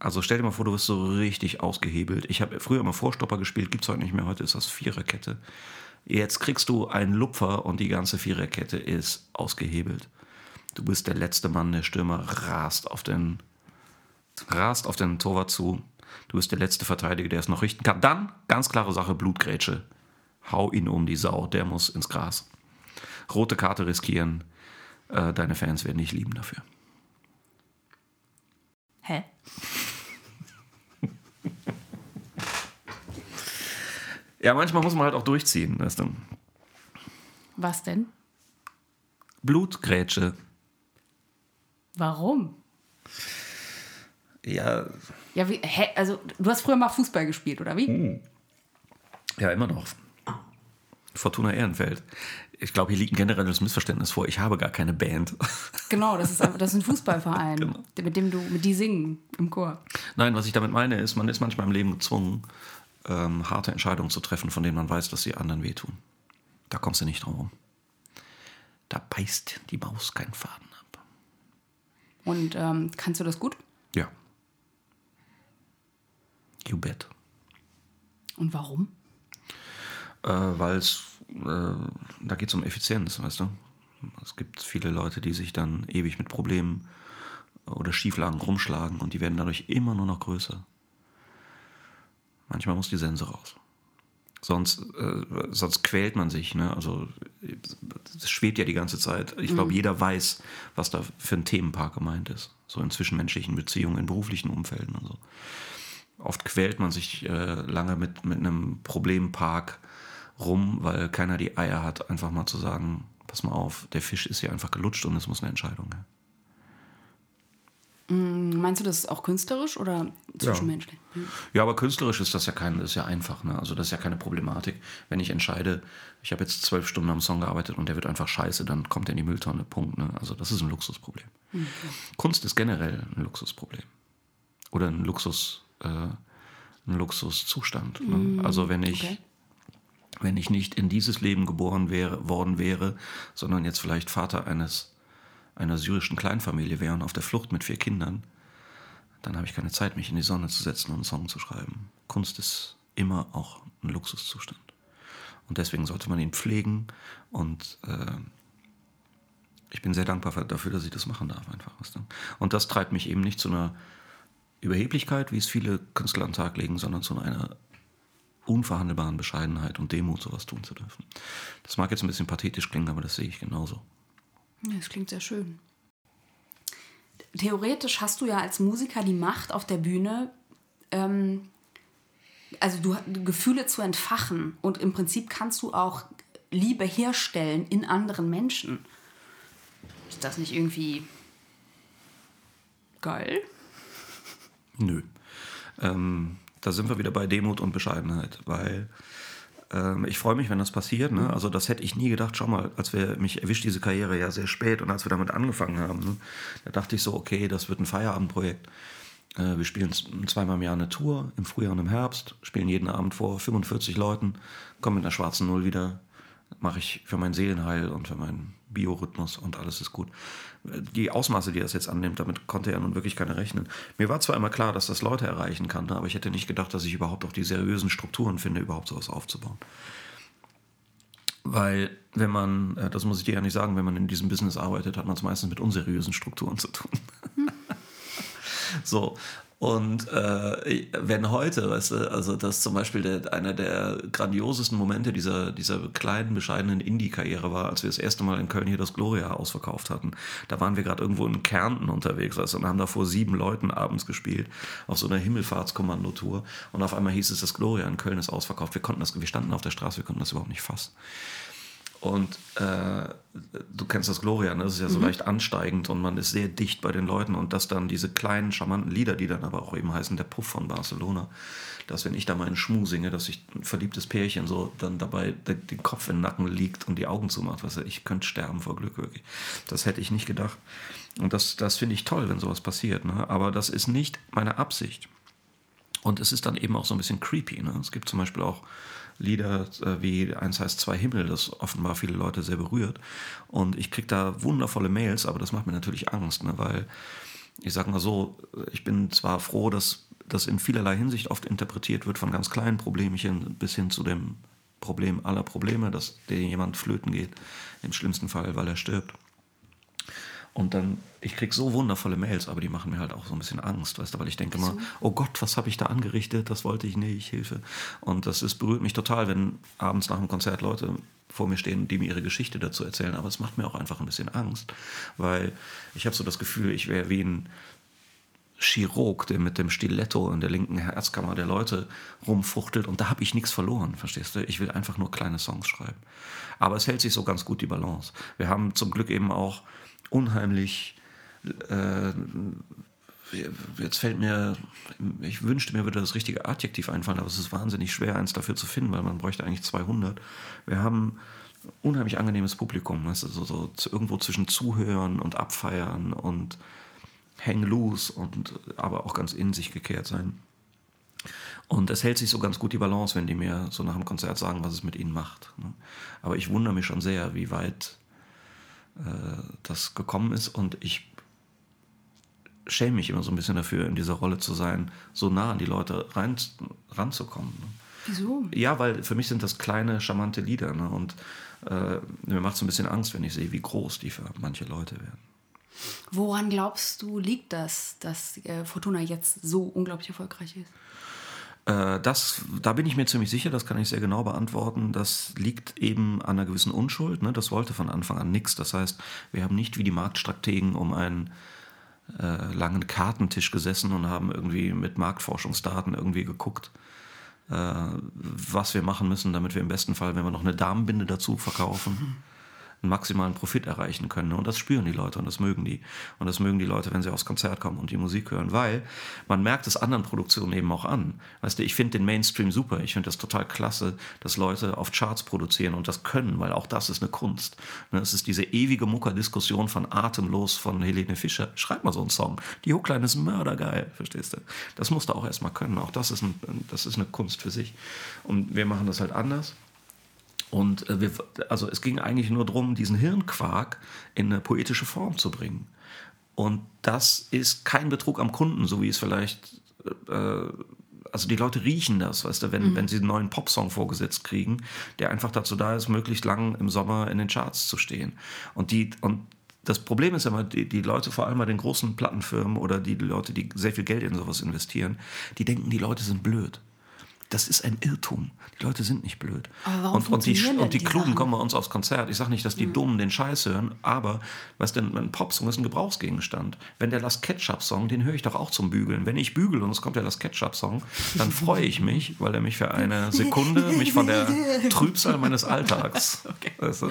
B: Also stell dir mal vor, du wirst so richtig ausgehebelt. Ich habe früher immer Vorstopper gespielt, gibt es heute nicht mehr. Heute ist das Viererkette. Jetzt kriegst du einen Lupfer und die ganze Viererkette ist ausgehebelt. Du bist der letzte Mann, der Stürmer rast auf den, rast auf den Torwart zu. Du bist der letzte Verteidiger, der es noch richten kann. Dann, ganz klare Sache, Blutgrätsche. Hau ihn um die Sau, der muss ins Gras. Rote Karte riskieren. Äh, deine Fans werden dich lieben dafür.
A: Hä?
B: Ja, manchmal muss man halt auch durchziehen, weißt du.
A: Was denn?
B: Blutgrätsche.
A: Warum?
B: Ja,
A: Ja, wie, hä? Also, du hast früher mal Fußball gespielt, oder wie?
B: ja, immer noch. Fortuna Ehrenfeld. Ich glaube, hier liegt ein generelles Missverständnis vor. Ich habe gar keine Band.
A: Genau, das ist, einfach- das ist ein Fußballverein, mit dem du, mit die singen im Chor.
B: Nein, was ich damit meine, ist, man ist manchmal im Leben gezwungen, ähm, harte Entscheidungen zu treffen, von denen man weiß, dass sie anderen wehtun. Da kommst du nicht drum rum. Da beißt die Maus keinen Faden ab.
A: Und ähm, kannst du das gut?
B: Ja. You bet.
A: Und warum?
B: Äh, Weil es, da geht es um Effizienz, weißt du. Es gibt viele Leute, die sich dann ewig mit Problemen oder Schieflagen rumschlagen und die werden dadurch immer nur noch größer. Manchmal muss die Sense raus. Sonst, äh, sonst quält man sich. Ne? Also es schwebt ja die ganze Zeit. Ich glaube, jeder weiß, was da für ein Themenpark gemeint ist. So in zwischenmenschlichen Beziehungen, in beruflichen Umfelden und so. Oft quält man sich äh, lange mit, mit einem Problempark rum, weil keiner die Eier hat, einfach mal zu sagen, pass mal auf, der Fisch ist hier einfach gelutscht und es muss eine Entscheidung her.
A: Meinst du das auch künstlerisch oder zwischenmenschlich? Ja.
B: Ja, aber künstlerisch ist das ja kein, ist ja einfach, ne? Also das ist ja keine Problematik. Wenn ich entscheide, ich habe jetzt zwölf Stunden am Song gearbeitet und der wird einfach scheiße, dann kommt er in die Mülltonne. Punkt. Ne? Also das ist ein Luxusproblem. Kunst ist generell ein Luxusproblem. Oder ein Luxus, äh, ein Luxuszustand. Ne? Also wenn ich,
A: okay.
B: Wenn ich nicht in dieses Leben geboren wäre, worden wäre, sondern jetzt vielleicht Vater eines einer syrischen Kleinfamilie wäre und auf der Flucht mit vier Kindern, dann habe ich keine Zeit, mich in die Sonne zu setzen und einen Song zu schreiben. Kunst ist immer auch ein Luxuszustand. Und deswegen sollte man ihn pflegen und äh, ich bin sehr dankbar für- dafür, dass ich das machen darf einfach. Und das treibt mich eben nicht zu einer Überheblichkeit, wie es viele Künstler an den Tag legen, sondern zu einer unverhandelbaren Bescheidenheit und Demut, sowas tun zu dürfen. Das mag jetzt ein bisschen pathetisch klingen, aber das sehe ich genauso.
A: Das klingt sehr schön. Theoretisch hast du ja als Musiker die Macht auf der Bühne, ähm, also du, Gefühle zu entfachen und im Prinzip kannst du auch Liebe herstellen in anderen Menschen. Ist das nicht irgendwie geil?
B: Nö. Ähm, da sind wir wieder bei Demut und Bescheidenheit, weil ähm, ich freue mich, wenn das passiert. Ne? Also das hätte ich nie gedacht. Schau mal, als wir mich erwischt diese Karriere ja sehr spät und als wir damit angefangen haben, ne? da dachte ich so, okay, das wird ein Feierabendprojekt. Äh, wir spielen zweimal im Jahr eine Tour, im Frühjahr und im Herbst, spielen jeden Abend vor 45 Leuten, kommen mit einer schwarzen Null wieder, mache ich für mein Seelenheil und für meinen Biorhythmus und alles ist gut. Die Ausmaße, die das jetzt annimmt, damit konnte ja nun wirklich keiner rechnen. Mir war zwar immer klar, dass das Leute erreichen kann, ne, aber ich hätte nicht gedacht, dass ich überhaupt auch die seriösen Strukturen finde, überhaupt sowas aufzubauen. Weil, wenn man, äh, das muss ich dir ja nicht sagen, wenn man in diesem Business arbeitet, hat man es meistens mit unseriösen Strukturen zu tun. So. Und äh, wenn heute, weißt du, also das zum Beispiel der, einer der grandiosesten Momente dieser, dieser kleinen, bescheidenen Indie-Karriere war, als wir das erste Mal in Köln hier das Gloria ausverkauft hatten. Da waren wir gerade irgendwo in Kärnten unterwegs weißt du, und haben da vor sieben Leuten abends gespielt, auf so einer Himmelfahrtskommandotour. Und auf einmal hieß es, das Gloria in Köln ist ausverkauft. Wir konnten das, wir standen auf der Straße, wir konnten das überhaupt nicht fassen. Und äh, du kennst das Gloria, ne? das ist ja so leicht ansteigend und man ist sehr dicht bei den Leuten und dass dann diese kleinen, charmanten Lieder, die dann aber auch eben heißen, der Puff von Barcelona, dass wenn ich da meinen Schmuh singe, dass sich ein verliebtes Pärchen so dann dabei den, Kopf in den Nacken liegt und die Augen zumacht, was ich könnte sterben vor Glück wirklich. Das hätte ich nicht gedacht. Und das, das finde ich toll, wenn sowas passiert. Ne? Aber das ist nicht meine Absicht. Und es ist dann eben auch so ein bisschen creepy. Ne? Es gibt zum Beispiel auch Lieder äh, wie Eins heißt Zwei Himmel, das offenbar viele Leute sehr berührt. Und ich kriege da wundervolle Mails, aber das macht mir natürlich Angst, ne? weil ich sage mal so, ich bin zwar froh, dass das in vielerlei Hinsicht oft interpretiert wird, von ganz kleinen Problemchen bis hin zu dem Problem aller Probleme, dass dir jemand flöten geht, im schlimmsten Fall, weil er stirbt. Und dann, ich kriege so wundervolle Mails, aber die machen mir halt auch so ein bisschen Angst, weißt du, weil ich denke immer, oh Gott, was habe ich da angerichtet, das wollte ich nicht, Hilfe. Und das ist, berührt mich total, wenn abends nach dem Konzert Leute vor mir stehen, die mir ihre Geschichte dazu erzählen, aber es macht mir auch einfach ein bisschen Angst, weil ich habe so das Gefühl, ich wäre wie ein Chirurg, der mit dem Stiletto in der linken Herzkammer der Leute rumfuchtelt und da habe ich nichts verloren, verstehst du? Ich will einfach nur kleine Songs schreiben. Aber es hält sich so ganz gut die Balance. Wir haben zum Glück eben auch unheimlich äh, jetzt fällt mir, ich wünschte mir würde das richtige Adjektiv einfallen, aber es ist wahnsinnig schwer, eins dafür zu finden, weil man bräuchte eigentlich 200. Wir haben unheimlich angenehmes Publikum, weißt du, so, so irgendwo zwischen Zuhören und Abfeiern und hang loose und aber auch ganz in sich gekehrt sein. Und es hält sich so ganz gut die Balance, wenn die mir so nach dem Konzert sagen, was es mit ihnen macht. Ne? Aber ich wundere mich schon sehr, wie weit das gekommen ist und ich schäme mich immer so ein bisschen dafür, in dieser Rolle zu sein, so nah an die Leute rein, ranzukommen. Ne?
A: Wieso?
B: Ja, weil für mich sind das kleine, charmante Lieder. Ne? Und äh, mir macht es ein bisschen Angst, wenn ich sehe, wie groß die für manche Leute werden.
A: Woran glaubst du, liegt das, dass äh, Fortuna jetzt so unglaublich erfolgreich ist?
B: Äh, das, da bin ich mir ziemlich sicher, das kann ich sehr genau beantworten. Das liegt eben an einer gewissen Unschuld. Ne? Das wollte von Anfang an nichts. Das heißt, wir haben nicht wie die Marktstrategen um einen äh, langen Kartentisch gesessen und haben irgendwie mit Marktforschungsdaten irgendwie geguckt, äh, was wir machen müssen, damit wir im besten Fall, wenn wir noch eine Damenbinde dazu verkaufen, einen maximalen Profit erreichen können. Und das spüren die Leute und das mögen die. Und das mögen die Leute, wenn sie aufs Konzert kommen und die Musik hören, weil man merkt es anderen Produktionen eben auch an. Weißt du, ich finde den Mainstream super. Ich finde das total klasse, dass Leute auf Charts produzieren und das können, weil auch das ist eine Kunst. Ne, es ist diese ewige Mucker-Diskussion von Atemlos von Helene Fischer. Schreib mal so einen Song. Die Hookline ist mördergeil, verstehst du? Das musst du auch erstmal können. Auch das ist, ein, das ist eine Kunst für sich. Und wir machen das halt anders. Und äh, wir, also es ging eigentlich nur darum, diesen Hirnquark in eine poetische Form zu bringen. Und das ist kein Betrug am Kunden, so wie es vielleicht, äh, also die Leute riechen das, weißt du, wenn, mhm. wenn sie einen neuen Popsong vorgesetzt kriegen, der einfach dazu da ist, möglichst lang im Sommer in den Charts zu stehen. Und die, und das Problem ist immer, die, die Leute, vor allem bei den großen Plattenfirmen oder die Leute, die sehr viel Geld in sowas investieren, die denken, die Leute sind blöd. Das ist ein Irrtum. Die Leute sind nicht blöd. und, und, die, und die, die Klugen Sachen? kommen bei uns aufs Konzert. Ich sage nicht, dass die mhm. Dummen den Scheiß hören, aber was denn, ein Popsong ist ein Gebrauchsgegenstand. Wenn der Last Ketchup-Song, den höre ich doch auch zum Bügeln. Wenn ich bügel und es kommt der Last Ketchup-Song, dann freue ich mich, weil er mich für eine Sekunde mich von der Trübsal meines Alltags. Okay. Weißt du?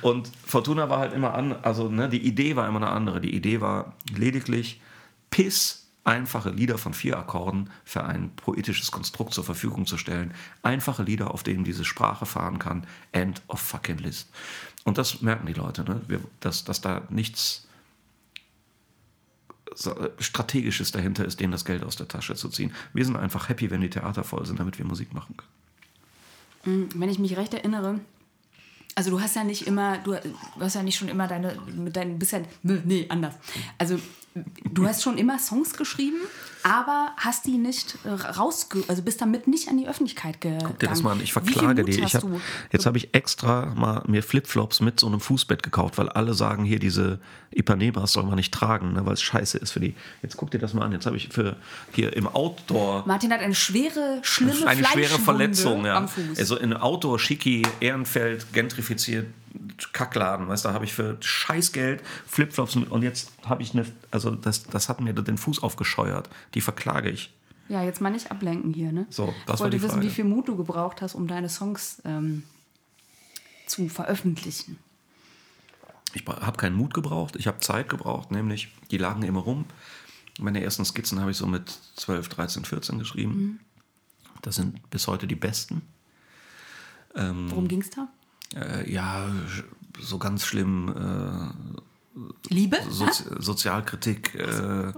B: Und Fortuna war halt immer an, also ne, die Idee war immer eine andere. Die Idee war lediglich Piss einfache Lieder von vier Akkorden für ein poetisches Konstrukt zur Verfügung zu stellen. Einfache Lieder, auf denen diese Sprache fahren kann. End of fucking list. Und das merken die Leute, ne? Wir, dass, dass da nichts Strategisches dahinter ist, denen das Geld aus der Tasche zu ziehen. Wir sind einfach happy, wenn die Theater voll sind, damit wir Musik machen
A: können. Mm, wenn ich mich recht erinnere, also du hast ja nicht immer, du, hast ja nicht schon immer deine, mit deinen, bist nee, anders. Also du hast schon immer Songs geschrieben, aber hast die nicht rausge... Also bist damit nicht an die Öffentlichkeit gegangen. Guck
B: dir das mal an, ich verklage die. Ich hab, jetzt habe ich extra mal mir Flipflops mit so einem Fußbett gekauft, weil alle sagen, hier diese Ipanemas soll man nicht tragen, ne, weil es scheiße ist für die. Jetzt guck dir das mal an. Jetzt habe ich für hier im Outdoor...
A: Martin hat eine schwere, schlimme
B: Eine schwere Verletzung, ja. am Fuß. Also in Outdoor, Schicki, Ehrenfeld, gentrifiziert Kackladen, weißt du, da habe ich für Scheißgeld Flipflops und jetzt habe ich eine, also das, das hat mir den Fuß aufgescheuert. Die verklage ich.
A: Ja, jetzt mal nicht ablenken hier, ne?
B: So,
A: das ich wollte wissen, wie viel Mut du gebraucht hast, um deine Songs ähm, zu veröffentlichen.
B: Ich habe keinen Mut gebraucht, ich habe Zeit gebraucht, nämlich die lagen immer rum. Meine ersten Skizzen habe ich so mit 12, 13, 14 geschrieben. Mhm. Das sind bis heute die besten.
A: Ähm, Worum ging es da?
B: Äh, ja, so ganz schlimm. Äh,
A: Liebe?
B: Sozi Sozialkritik. Äh,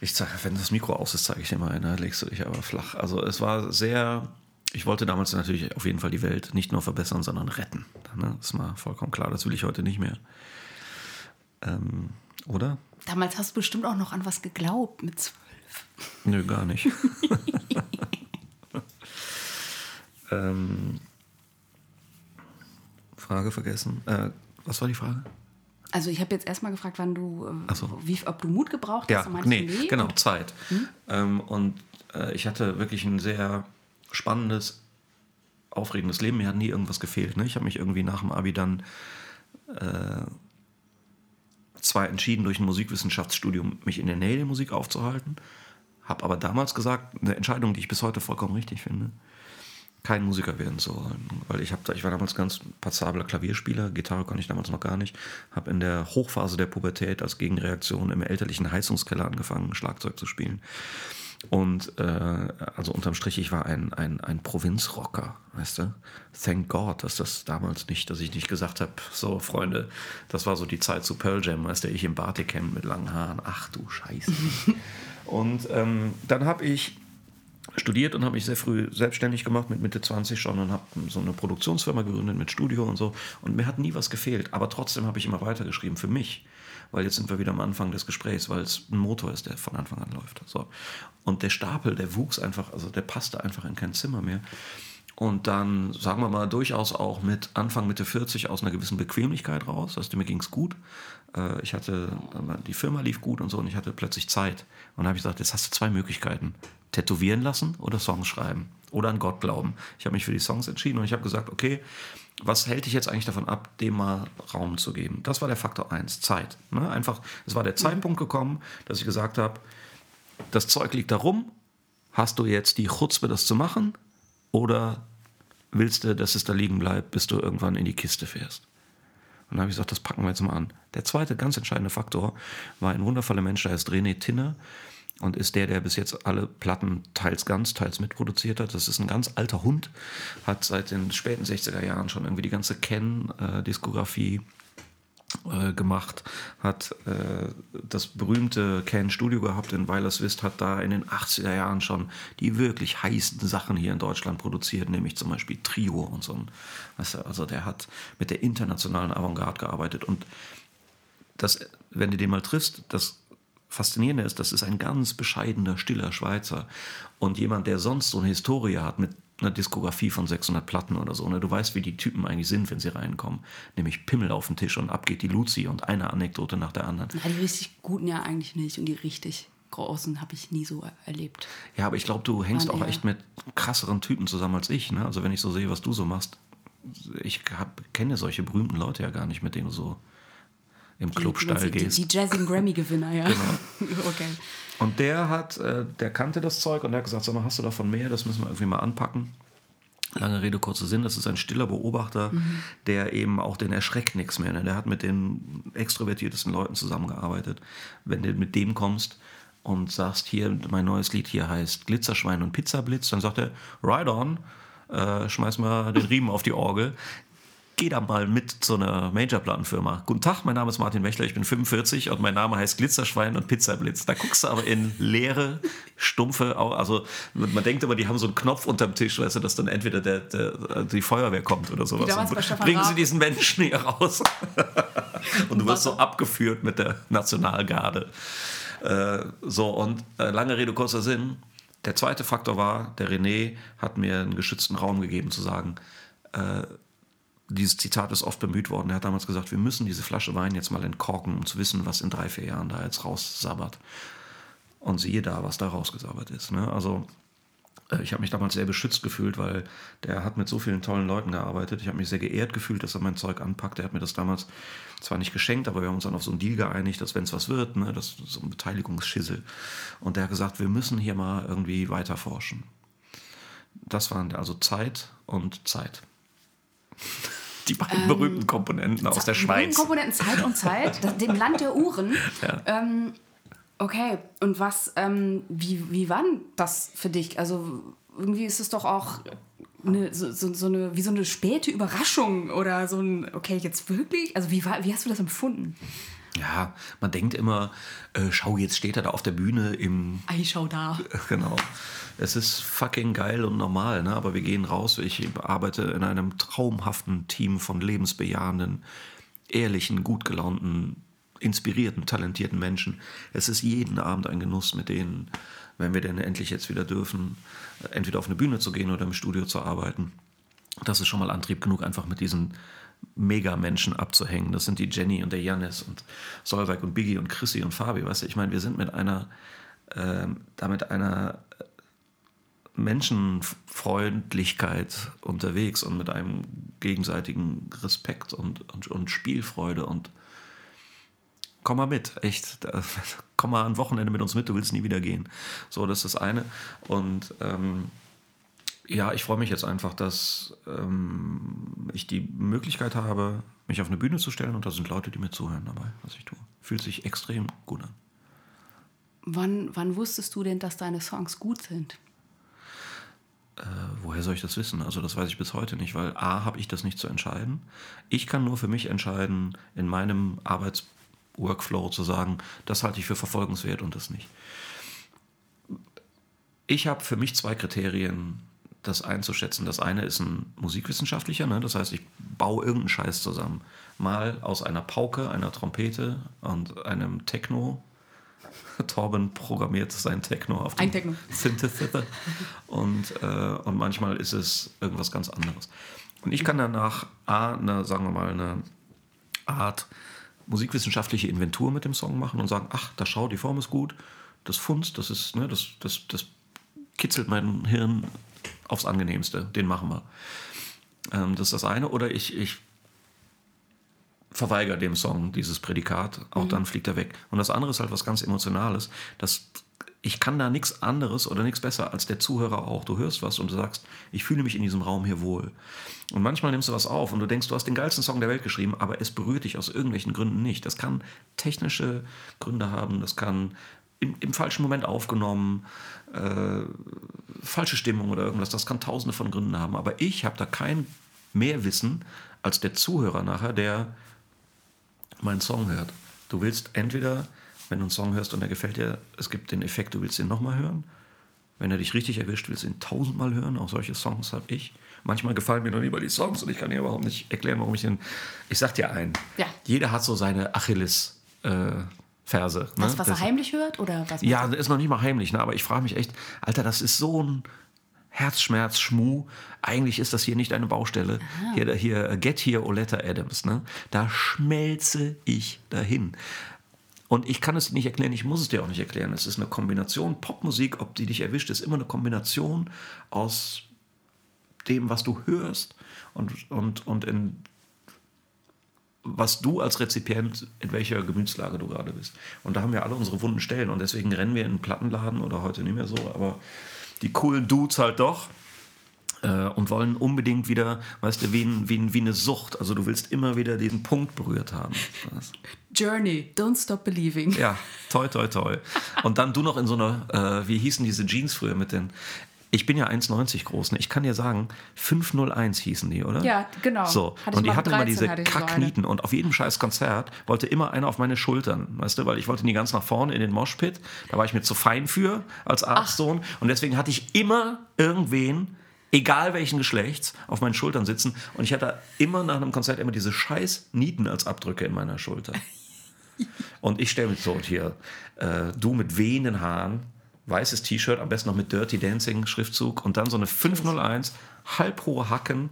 B: ich zeig, wenn das Mikro aus ist, zeige ich dir mal eine, legst du dich aber flach. Also es war sehr, ich wollte damals natürlich auf jeden Fall die Welt nicht nur verbessern, sondern retten. Ne? Das ist mal vollkommen klar, das will ich heute nicht mehr. Ähm, Oder?
A: Damals hast du bestimmt auch noch an was geglaubt mit zwölf.
B: Nö, gar nicht. ähm, Frage vergessen. Äh, was war die Frage?
A: Also ich habe jetzt erstmal gefragt, wann du, äh,
B: so.
A: wie, ob du Mut gebraucht
B: Ja,
A: hast. meinst
B: nee, genau, Zeit. Ähm, und äh, ich hatte wirklich ein sehr spannendes, aufregendes Leben. Mir hat nie irgendwas gefehlt. Ne? Ich habe mich irgendwie nach dem Abi dann äh, zwar entschieden, durch ein Musikwissenschaftsstudium mich in der Nähe der Musik aufzuhalten, habe aber damals gesagt, eine Entscheidung, die ich bis heute vollkommen richtig finde, kein Musiker werden zu wollen. Weil ich, hab, da- ich war damals ganz passabler Klavierspieler, Gitarre konnte ich damals noch gar nicht, habe in der Hochphase der Pubertät als Gegenreaktion im elterlichen Heizungskeller angefangen, Schlagzeug zu spielen. Und äh, also unterm Strich, ich war ein, ein, ein Provinzrocker, weißt du? Thank God, dass das damals nicht, dass ich nicht gesagt habe, so Freunde, das war so die Zeit zu Pearl Jam, weißt du, ich im Bartik-Hemd mit langen Haaren, ach du Scheiße. und ähm, dann habe ich studiert und habe mich sehr früh selbstständig gemacht, mit Mitte 20 schon und habe so eine Produktionsfirma gegründet mit Studio und so. Und mir hat nie was gefehlt, aber trotzdem habe ich immer weitergeschrieben für mich. Weil jetzt sind wir wieder am Anfang des Gesprächs, weil es ein Motor ist, der von Anfang an läuft. So. Und der Stapel, der wuchs einfach, also der passte einfach in kein Zimmer mehr. Und dann, sagen wir mal, durchaus auch mit Anfang, Mitte 40 aus einer gewissen Bequemlichkeit raus. Also mir ging es gut. Äh, Ich hatte, die Firma lief gut und so und ich hatte plötzlich Zeit. Und dann habe ich gesagt, jetzt hast du zwei Möglichkeiten. Tätowieren lassen oder Songs schreiben. Oder an Gott glauben. Ich habe mich für die Songs entschieden und ich habe gesagt, okay, was hält dich jetzt eigentlich davon ab, dem mal Raum zu geben? Das war der Faktor eins, Zeit. Ne? Einfach, es war der Zeitpunkt gekommen, dass ich gesagt habe, das Zeug liegt da rum, hast du jetzt die Chutzpe, das zu machen? Oder willst du, dass es da liegen bleibt, bis du irgendwann in die Kiste fährst? Und dann habe ich gesagt, das packen wir jetzt mal an. Der zweite ganz entscheidende Faktor war ein wundervoller Mensch, der heißt René Tinner und ist der, der bis jetzt alle Platten teils ganz, teils mitproduziert hat. Das ist ein ganz alter Hund, hat seit den späten 60er Jahren schon irgendwie die ganze Ken-Diskografie äh, gemacht, hat äh, das berühmte Ken Studio gehabt in Weilerswist, Wist, hat da in den 80er Jahren schon die wirklich heißen Sachen hier in Deutschland produziert, nämlich zum Beispiel Trio und so. Weißt du, also der hat mit der internationalen Avantgarde gearbeitet und das, wenn du den mal triffst, das Faszinierende ist, das ist ein ganz bescheidener, stiller Schweizer. Und jemand, der sonst so eine Historie hat mit einer Diskografie von 600 Platten oder so. Ne? Du weißt, wie die Typen eigentlich sind, wenn sie reinkommen. Nämlich Pimmel auf den Tisch und ab geht die Luzi und eine Anekdote nach der anderen.
A: Ja, die richtig guten ja eigentlich nicht und die richtig großen habe ich nie so erlebt.
B: Ja, aber ich glaube, du hängst
A: Waren
B: auch
A: eher-
B: echt mit krasseren Typen zusammen als ich. Ne? Also wenn ich so sehe, was du so machst, ich hab, kenne solche berühmten Leute ja gar nicht, mit denen du so im Clubstall
A: die,
B: gehst.
A: Die, die Jazzy Grammy-Gewinner, ja.
B: Genau.
A: okay.
B: Und der hat, äh, der kannte das Zeug und der hat gesagt, sag mal, hast du davon mehr? Das müssen wir irgendwie mal anpacken. Lange Rede, kurzer Sinn, das ist ein stiller Beobachter, der eben auch den erschreckt nichts mehr. Ne? Der hat mit den extrovertiertesten Leuten zusammengearbeitet. Wenn du mit dem kommst und sagst, hier, mein neues Lied hier heißt Glitzerschwein und Pizzablitz, dann sagt er, right on, äh, schmeiß mal den Riemen auf die Orgel. Geh da mal mit zu einer Major-Plattenfirma. Guten Tag, mein Name ist Martin Wächler, ich bin 45 und mein Name heißt Glitzerschwein und Pizzablitz. Da guckst du aber in leere, stumpfe, also man denkt immer, die haben so einen Knopf unterm Tisch, weißt du, dass dann entweder der, der, die Feuerwehr kommt oder sowas. Bringen Sie diesen Menschen hier raus. und du wirst so abgeführt mit der Nationalgarde. Äh, so, und äh, lange Rede, kurzer Sinn. Der zweite Faktor war, der René hat mir einen geschützten Raum gegeben, zu sagen, äh, dieses Zitat ist oft bemüht worden. Er hat damals gesagt, wir müssen diese Flasche Wein jetzt mal entkorken, um zu wissen, was in drei, vier Jahren da jetzt raussabbert. Und siehe da, was da rausgesabbert ist. Ne? Also äh, ich habe mich damals sehr beschützt gefühlt, weil der hat mit so vielen tollen Leuten gearbeitet. Ich habe mich sehr geehrt gefühlt, dass er mein Zeug anpackt. Er hat mir das damals zwar nicht geschenkt, aber wir haben uns dann auf so einen Deal geeinigt, dass wenn es was wird, ne, das ist so ein Beteiligungsschissel. Und der hat gesagt, wir müssen hier mal irgendwie weiter forschen. Das waren also Zeit und Zeit. Die beiden berühmten Komponenten aus der
A: Die
B: Schweiz.
A: Komponenten Zeit und Zeit, das, dem Land der Uhren. Ähm, okay, und was, ähm, wie, wie war denn das für dich? Also irgendwie ist es doch auch eine, so, so, so eine, wie so eine späte Überraschung oder so ein, okay, jetzt wirklich? Also wie, war, wie hast du das empfunden?
B: Ja, man denkt immer, äh, schau, jetzt steht er da auf der Bühne im
A: Ei, schau da.
B: Genau. Es ist fucking geil und normal, ne? aber wir gehen raus. Ich arbeite in einem traumhaften Team von lebensbejahenden, ehrlichen, gut gelaunten, inspirierten, talentierten Menschen. Es ist jeden Abend ein Genuss mit denen, wenn wir denn endlich jetzt wieder dürfen, entweder auf eine Bühne zu gehen oder im Studio zu arbeiten. Das ist schon mal Antrieb genug, einfach mit diesen Megamenschen abzuhängen. Das sind die Jenny und der Janis und Solveig und Biggie und Chrissy und Fabi. Weißt du, ich meine, wir sind mit einer, äh, damit einer Menschenfreundlichkeit unterwegs und mit einem gegenseitigen Respekt und, und, und Spielfreude und komm mal mit, echt, komm mal ein Wochenende mit uns mit, du willst nie wieder gehen. So, das ist das eine. Und ähm, ja, ich freue mich jetzt einfach, dass ähm, ich die Möglichkeit habe, mich auf eine Bühne zu stellen und da sind Leute, die mir zuhören dabei, was ich tue. Fühlt sich extrem gut an.
A: Wann, wann wusstest du denn, dass deine Songs gut sind?
B: Äh, woher soll ich das wissen? Also das weiß ich bis heute nicht, weil A, habe ich das nicht zu entscheiden. Ich kann nur für mich entscheiden, in meinem Arbeitsworkflow zu sagen, das halte ich für verfolgenswert und das nicht. Ich habe für mich zwei Kriterien, das einzuschätzen. Das eine ist ein musikwissenschaftlicher, ne? das heißt, ich baue irgendeinen Scheiß zusammen. Mal aus einer Pauke, einer Trompete und einem Techno. Torben programmiert sein Techno auf dem
A: Techno.
B: Synthesizer. und, äh, und manchmal ist es irgendwas ganz anderes. Und ich kann danach A, eine, sagen wir mal, eine Art musikwissenschaftliche Inventur mit dem Song machen und sagen, ach, da schau, die Form ist gut, das funzt, das ist, ne, das, das, das kitzelt mein Hirn aufs Angenehmste, den machen wir. Ähm, das ist das eine. Oder ich, ich verweigere dem Song dieses Prädikat, auch mhm. dann fliegt er weg. Und das andere ist halt was ganz Emotionales. Das, ich kann da nichts anderes oder nichts besser als der Zuhörer auch. Du hörst was und du sagst, ich fühle mich in diesem Raum hier wohl. Und manchmal nimmst du was auf und du denkst, du hast den geilsten Song der Welt geschrieben, aber es berührt dich aus irgendwelchen Gründen nicht. Das kann technische Gründe haben, das kann im, im falschen Moment aufgenommen, äh, falsche Stimmung oder irgendwas. Das kann tausende von Gründen haben. Aber ich habe da kein mehr Wissen als der Zuhörer nachher, der meinen Song hört. Du willst entweder, wenn du einen Song hörst und er gefällt dir, es gibt den Effekt, du willst ihn nochmal hören. Wenn er dich richtig erwischt, willst du ihn tausendmal hören. Auch solche Songs habe ich. Manchmal gefallen mir noch lieber die Songs und ich kann dir überhaupt nicht erklären, warum ich den. Ich sag dir ein. Ja. Jeder hat so seine Achilles. Äh, Verse.
A: Das, ne? was er heimlich hört? Oder was
B: ja, das ist noch nicht mal heimlich, ne? aber ich frage mich echt, Alter, das ist so ein Herzschmerz, Schmu. Eigentlich ist das hier nicht eine Baustelle. Hier, hier, Get Here, Oletta Adams. Ne? Da schmelze ich dahin. Und ich kann es nicht erklären, ich muss es dir auch nicht erklären. Es ist eine Kombination. Popmusik, ob die dich erwischt, ist immer eine Kombination aus dem, was du hörst und, und, und in was du als Rezipient, in welcher Gemütslage du gerade bist. Und da haben wir alle unsere wunden Stellen und deswegen rennen wir in einen Plattenladen oder heute nicht mehr so, aber die coolen Dudes halt doch äh, und wollen unbedingt wieder, weißt du, wie, ein, wie, wie eine Sucht. Also du willst immer wieder diesen Punkt berührt haben.
A: Journey, don't stop believing.
B: Ja, toll, toll, toll. Und dann du noch in so einer, äh, wie hießen diese Jeans früher mit den ich bin ja 1,90 groß. Ne? Ich kann dir sagen, 501 hießen die, oder?
A: Ja, genau.
B: So. und die hatten immer diese Kacknieten. So und auf jedem scheiß Konzert wollte immer einer auf meine Schultern. Weißt du, weil ich wollte nie ganz nach vorne in den Moshpit. Da war ich mir zu fein für als Arztsohn. Und deswegen hatte ich immer irgendwen, egal welchen Geschlechts, auf meinen Schultern sitzen. Und ich hatte immer nach einem Konzert immer diese scheiß Nieten als Abdrücke in meiner Schulter. und ich stelle mich so hier, äh, du mit wehenden Haaren weißes T-Shirt, am besten noch mit Dirty Dancing Schriftzug und dann so eine 501, halbhohe Hacken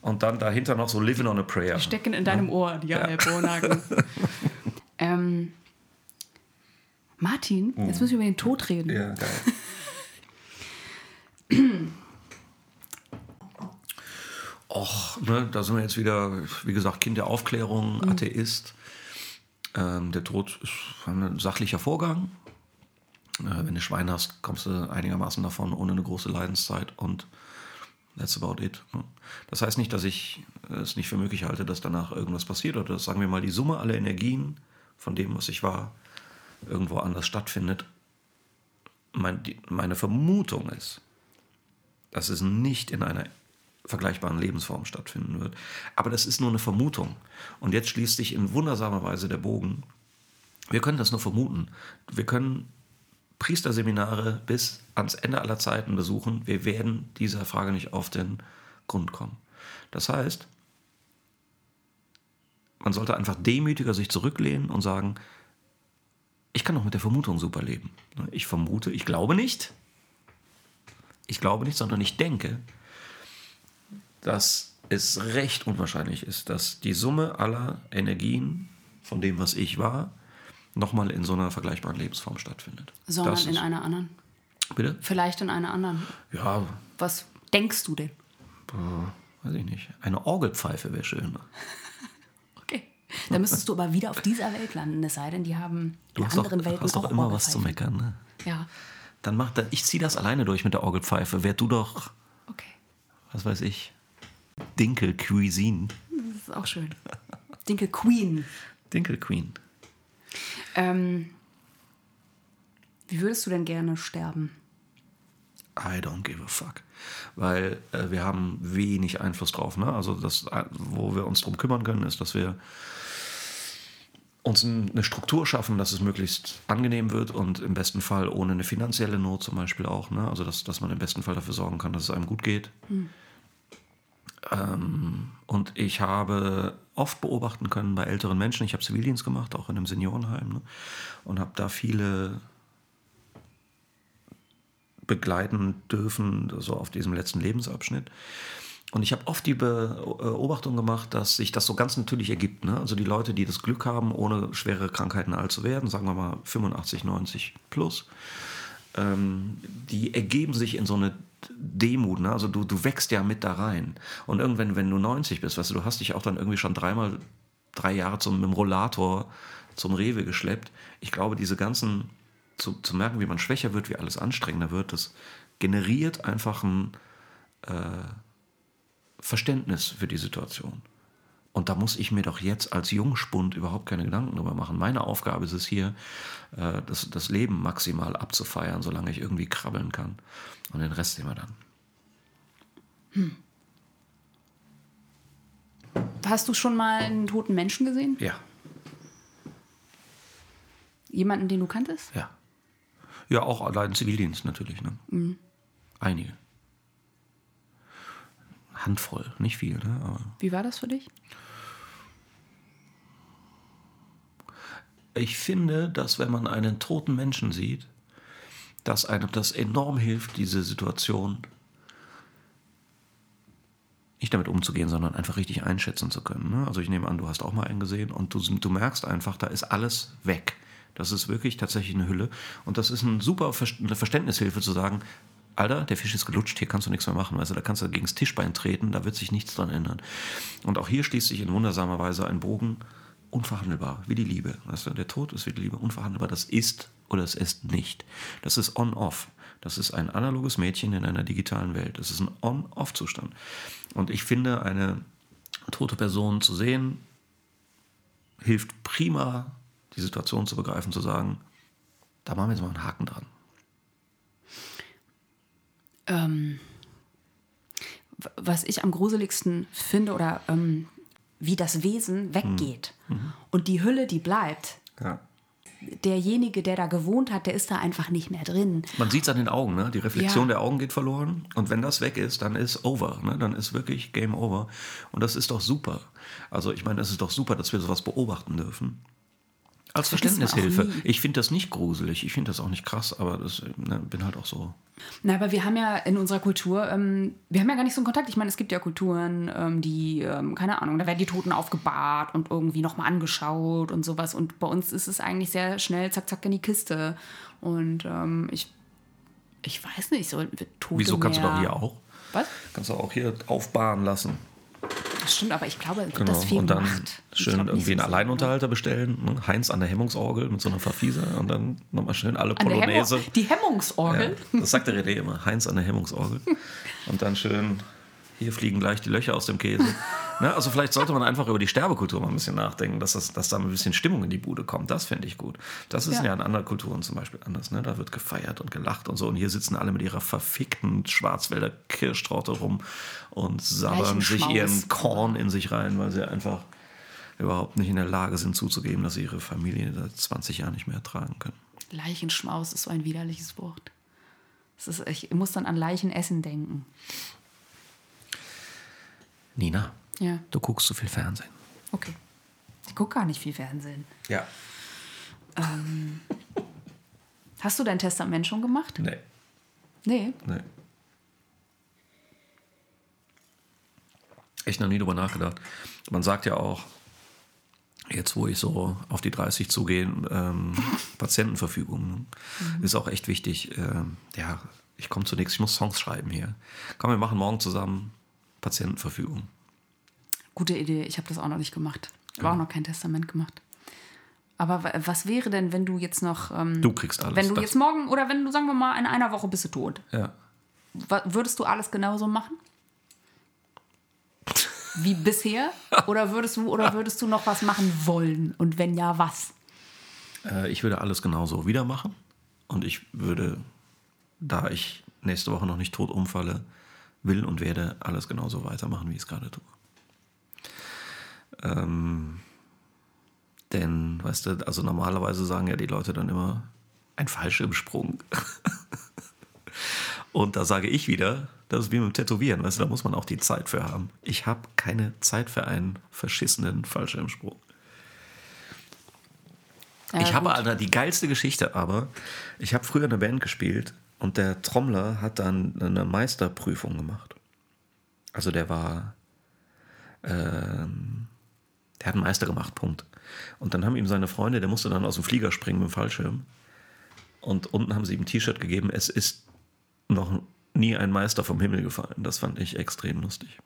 B: und dann dahinter noch so Living on a Prayer.
A: Die stecken in deinem ja. Ohr, die ja. Bohnhaken. ähm, Martin, mhm. jetzt müssen wir über den Tod reden. Ja, geil.
B: Och, ne, da sind wir jetzt wieder, wie gesagt, Kind der Aufklärung, mhm. Atheist. Ähm, der Tod ist ein sachlicher Vorgang. Äh, wenn du Schwein hast, kommst du einigermaßen davon ohne eine große Leidenszeit und that's about it. Das heißt nicht, dass ich es nicht für möglich halte, dass danach irgendwas passiert oder dass, sagen wir mal, die Summe aller Energien von dem, was ich war, irgendwo anders stattfindet. Meine Vermutung ist, dass es nicht in einer vergleichbaren Lebensform stattfinden wird. Aber das ist nur eine Vermutung. Und jetzt schließt sich in wundersamer Weise der Bogen. Wir können das nur vermuten. Wir können Priesterseminare bis ans Ende aller Zeiten besuchen, wir werden dieser Frage nicht auf den Grund kommen. Das heißt, man sollte einfach demütiger sich zurücklehnen und sagen, ich kann doch mit der Vermutung super leben. Ich vermute, ich glaube nicht, ich glaube nicht, sondern ich denke, dass es recht unwahrscheinlich ist, dass die Summe aller Energien von dem, was ich war, nochmal in so einer vergleichbaren Lebensform stattfindet.
A: Sondern
B: Das
A: in
B: ist-
A: einer anderen.
B: Bitte?
A: Vielleicht in einer anderen.
B: Ja,
A: Was denkst du denn?
B: weiß ich nicht. Eine Orgelpfeife wäre schön.
A: Okay. Dann müsstest du aber wieder auf dieser Welt landen, es sei denn, die haben
B: Du
A: in anderen Welten
B: hast doch
A: auch
B: immer was zu meckern. Ne?
A: Ja,
B: Dann mach das, ich zieh das alleine durch mit der Orgelpfeife. Werd du doch,
A: okay.
B: was weiß ich, Dinkel Cuisine.
A: Das ist auch schön. Dinkel Queen.
B: Dinkel Queen.
A: Ähm, wie würdest du denn gerne sterben?
B: I don't give a fuck. Weil äh, wir haben wenig Einfluss drauf. Ne? Also das, äh, wo wir uns drum kümmern können, ist, dass wir uns ein- eine Struktur schaffen, dass es möglichst angenehm wird und im besten Fall ohne eine finanzielle Not zum Beispiel auch. Ne? Also dass, dass man im besten Fall dafür sorgen kann, dass es einem gut geht. Ähm, und ich habe oft beobachten können bei älteren Menschen, ich habe Zivildienst gemacht, auch in einem Seniorenheim, ne? und habe da viele begleiten dürfen, so auf diesem letzten Lebensabschnitt. Und ich habe oft die Beobachtung gemacht, dass sich das so ganz natürlich ergibt. Ne? Also die Leute, die das Glück haben, ohne schwere Krankheiten alt zu werden, sagen wir mal 85, 90 plus, ähm, die ergeben sich in so eine Demut. Ne? Also du, du wächst ja mit da rein. Und irgendwann, wenn du 90 bist, weißt du, du hast dich auch dann irgendwie schon dreimal, drei Jahre zum, mit dem Rollator zum Rewe geschleppt. Ich glaube, diese ganzen, zu, zu merken, wie man schwächer wird, wie alles anstrengender wird, das generiert einfach ein äh, Verständnis für die Situation. Und da muss ich mir doch jetzt als Jungspund überhaupt keine Gedanken drüber machen. Meine Aufgabe ist es hier, äh, das, das Leben maximal abzufeiern, solange ich irgendwie krabbeln kann. Und den Rest sehen wir dann.
A: Hast du schon mal einen toten Menschen gesehen?
B: Ja,
A: Jemanden, den du kanntest?
B: ja. Ja, auch allein Zivildienst natürlich. Ne? Einige. Handvoll, nicht viel, ne? aber
A: Wie war das für dich?
B: Ich finde, dass wenn man einen toten Menschen sieht, dass einem das enorm hilft, diese Situation nicht damit umzugehen, sondern einfach richtig einschätzen zu können. Ne? Also ich nehme an, du hast auch mal einen gesehen und du, du merkst einfach, da ist alles weg. Das ist wirklich tatsächlich eine Hülle. Und das ist ein super Ver eine Verständnishilfe zu sagen, Alter, der Fisch ist gelutscht, hier kannst du nichts mehr machen. Du, da kannst du gegen das Tischbein treten, da wird sich nichts dran ändern. Und auch hier schließt sich in wundersamer Weise ein Bogen, unverhandelbar, wie die Liebe. Du, der Tod ist wie die Liebe, unverhandelbar. Das ist oder es ist nicht. Das ist on-off. Das ist ein analoges Mädchen in einer digitalen Welt. Das ist ein On-Off-Zustand. Und ich finde, eine tote Person zu sehen, hilft prima, die Situation zu begreifen, zu sagen, da machen wir jetzt mal einen Haken dran.
A: Ähm, was ich am gruseligsten finde oder ähm, wie das Wesen weggeht und die Hülle, die bleibt.
B: Ja.
A: Derjenige, der da gewohnt hat, der ist da einfach nicht mehr drin.
B: Man sieht es an den Augen, ne? die Reflexion
A: Ja.
B: der Augen geht verloren. Und wenn das weg ist, dann ist over. Ne? Dann ist wirklich Game Over. Und das ist doch super. Also ich meine, es ist doch super, dass wir sowas beobachten dürfen. Als Verständnishilfe.
A: nie.
B: Ich finde das nicht gruselig, ich finde das auch nicht krass, aber das ne, bin halt auch so.
A: Na, aber wir haben ja in unserer Kultur, ähm, wir haben ja gar nicht so einen Kontakt. Ich meine, es gibt ja Kulturen, ähm, die, ähm, keine Ahnung, da werden die Toten aufgebahrt und irgendwie nochmal angeschaut und sowas. Und bei uns ist es eigentlich sehr schnell, zack, zack, in die Kiste. Und ähm, ich, ich weiß nicht, so Tote
B: Wieso kannst du
A: mehr-
B: doch hier auch?
A: Was?
B: Kannst du auch hier aufbahren lassen.
A: Das stimmt, aber ich glaube,
B: Genau.
A: das viel
B: und dann
A: macht.
B: Schön
A: glaub
B: irgendwie einen
A: so.
B: Alleinunterhalter bestellen. Ne? Heinz an der Hemmungsorgel mit so einer Verfieser und dann nochmal schön alle
A: An
B: Polonaise.
A: Hemmung, die Hemmungsorgel.
B: Ja, das sagt der René immer. Heinz an der Hemmungsorgel. Und dann schön, hier fliegen gleich die Löcher aus dem Käse. Ne? Also vielleicht sollte man einfach über die Sterbekultur mal ein bisschen nachdenken, dass, das, dass da ein bisschen Stimmung in die Bude kommt. Das fände ich gut. Das ist ja.
A: Ja.
B: in anderen Kulturen zum Beispiel anders. Ne? Da wird gefeiert und gelacht und so. Und hier sitzen alle mit ihrer verfickten Schwarzwälder Kirschtraute rum und sabbern sich ihren Korn in sich rein, weil sie einfach überhaupt nicht in der Lage sind zuzugeben, dass sie ihre Familie seit 20 Jahren nicht mehr ertragen können.
A: Leichenschmaus ist so ein widerliches Wort. Ist, ich muss dann an Leichenessen denken.
B: Nina,
A: Ja,
B: du guckst zu viel Fernsehen.
A: okay. Ich gucke gar nicht viel Fernsehen.
B: Ja.
A: Hast du dein Testament schon gemacht?
B: Nee.
A: Nee.
B: Nee. Echt noch nie drüber nachgedacht. Man sagt ja auch, jetzt wo ich so auf die 30 zugehe, ähm, Patientenverfügung ne? ist auch echt wichtig. Ähm, ja, ich komme zunächst, ich muss Songs schreiben hier. Komm, wir machen morgen zusammen Patientenverfügung.
A: Gute Idee. Ich habe das auch noch nicht gemacht. War auch noch kein Testament gemacht. Aber wa- was wäre denn, wenn du jetzt noch. Ähm,
B: Du kriegst alles.
A: Wenn du
B: das-
A: jetzt morgen oder wenn du, sagen wir mal, in einer Woche bist du tot.
B: Ja.
A: Würdest du alles genauso machen? Wie bisher? Oder würdest du oder würdest du noch was machen wollen? Und wenn ja, was?
B: Äh, ich würde alles genauso wieder machen. Und ich würde, da ich nächste Woche noch nicht tot umfalle, will und werde alles genauso weitermachen, wie ich es gerade tue. Ähm, denn, weißt du, also normalerweise sagen ja die Leute dann immer, ein Fallschirmsprung. und da sage ich wieder, das ist wie mit dem Tätowieren, weißt du, da muss man auch die Zeit für haben. Ich habe keine Zeit für einen verschissenen Fallschirmsprung.
A: Ja,
B: ich habe. Alter, die geilste Geschichte, aber ich habe früher eine Band gespielt und der Trommler hat dann eine Meisterprüfung gemacht. Also der war, ähm, der hat einen Meister gemacht, Punkt. Und dann haben ihm seine Freunde, der musste dann aus dem Flieger springen mit dem Fallschirm. Und unten haben sie ihm ein T-Shirt gegeben, es ist noch nie ein Meister vom Himmel gefallen. Das fand ich extrem lustig.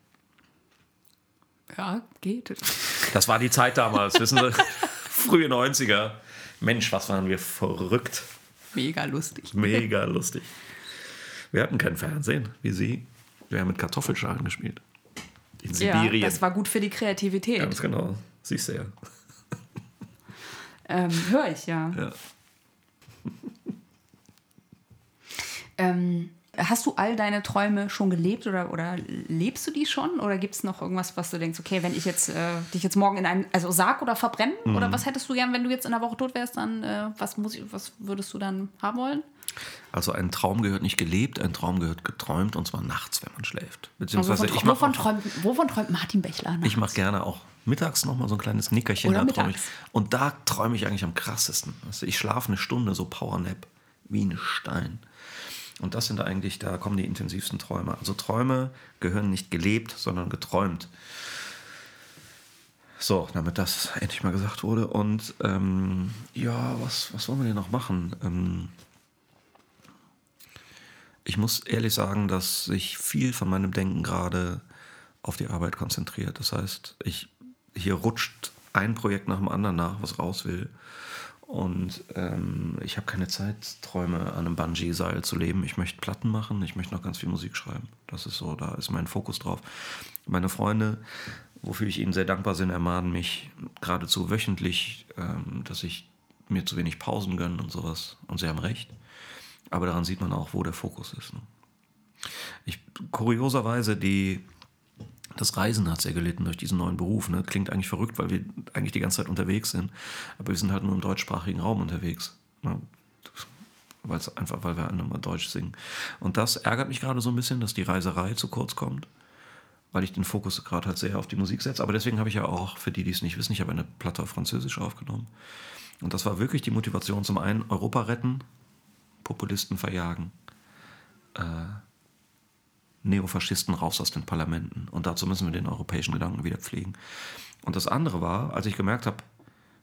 A: Ja, geht.
B: Das war die Zeit damals, wissen Sie? Frühe 90er. Mensch, was waren wir verrückt.
A: Mega lustig.
B: Mega lustig. Wir hatten kein Fernsehen, wie Sie. Wir haben mit Kartoffelschalen gespielt. In
A: Ja,
B: Sibirien.
A: das war gut für die Kreativität.
B: Ganz genau. Siehst du ja.
A: Ähm, Höre ich, ja.
B: ja.
A: Ähm, hast du all deine Träume schon gelebt oder, oder lebst du die schon? Oder gibt es noch irgendwas, was du denkst, okay, wenn ich jetzt äh, dich jetzt morgen in einen, also Sarg oder verbrennen?
B: Mhm.
A: Oder was hättest du gern, wenn du jetzt in der Woche tot wärst, dann äh, was, muss ich, was würdest du dann haben wollen?
B: Also ein Traum gehört nicht gelebt, ein Traum gehört geträumt und zwar nachts, wenn man schläft.
A: Also
B: Beziehungsweise
A: wovon,
B: ich mache
A: wovon, träumt, wovon träumt Martin Bechler?
B: ich mach gerne auch mittags nochmal so ein kleines Nickerchen.
A: Oder
B: da
A: mittags.
B: Und da träume ich eigentlich am krassesten. Du, ich schlafe eine Stunde, so Powernap, wie ein Stein. Und das sind eigentlich, da kommen die intensivsten Träume. Also Träume gehören nicht gelebt, sondern geträumt. So, damit das endlich mal gesagt wurde. Und ähm, ja, was, was wollen wir denn noch machen? Ähm, ich muss ehrlich sagen, dass sich viel von meinem Denken gerade auf die Arbeit konzentriert. Das heißt, ich, hier rutscht ein Projekt nach dem anderen nach, was raus will. Und ähm, ich habe keine Zeit, Träume an einem Bungee-Seil zu leben. Ich möchte Platten machen, ich möchte noch ganz viel Musik schreiben. Das ist so, da ist mein Fokus drauf. Meine Freunde, wofür ich ihnen sehr dankbar bin, ermahnen mich geradezu wöchentlich, ähm, dass ich mir zu wenig Pausen gönne und sowas. Und sie haben recht. Aber daran sieht man auch, wo der Fokus ist. Ne? Ich, kurioserweise, die, das Reisen hat sehr gelitten durch diesen neuen Beruf. Ne? Klingt eigentlich verrückt, weil wir eigentlich die ganze Zeit unterwegs sind. Aber wir sind halt nur im deutschsprachigen Raum unterwegs. Ne? Weil's einfach, weil wir einmal Deutsch singen. Und das ärgert mich gerade so ein bisschen, dass die Reiserei zu kurz kommt. Weil ich den Fokus gerade halt sehr auf die Musik setze. Aber deswegen habe ich ja auch, für die, die es nicht wissen, ich habe eine Platte auf Französisch aufgenommen. Und das war wirklich die Motivation zum einen, Europa retten, Populisten verjagen, äh, Neofaschisten raus aus den Parlamenten. Und dazu müssen wir den europäischen Gedanken wieder pflegen. Und das andere war, als ich gemerkt habe,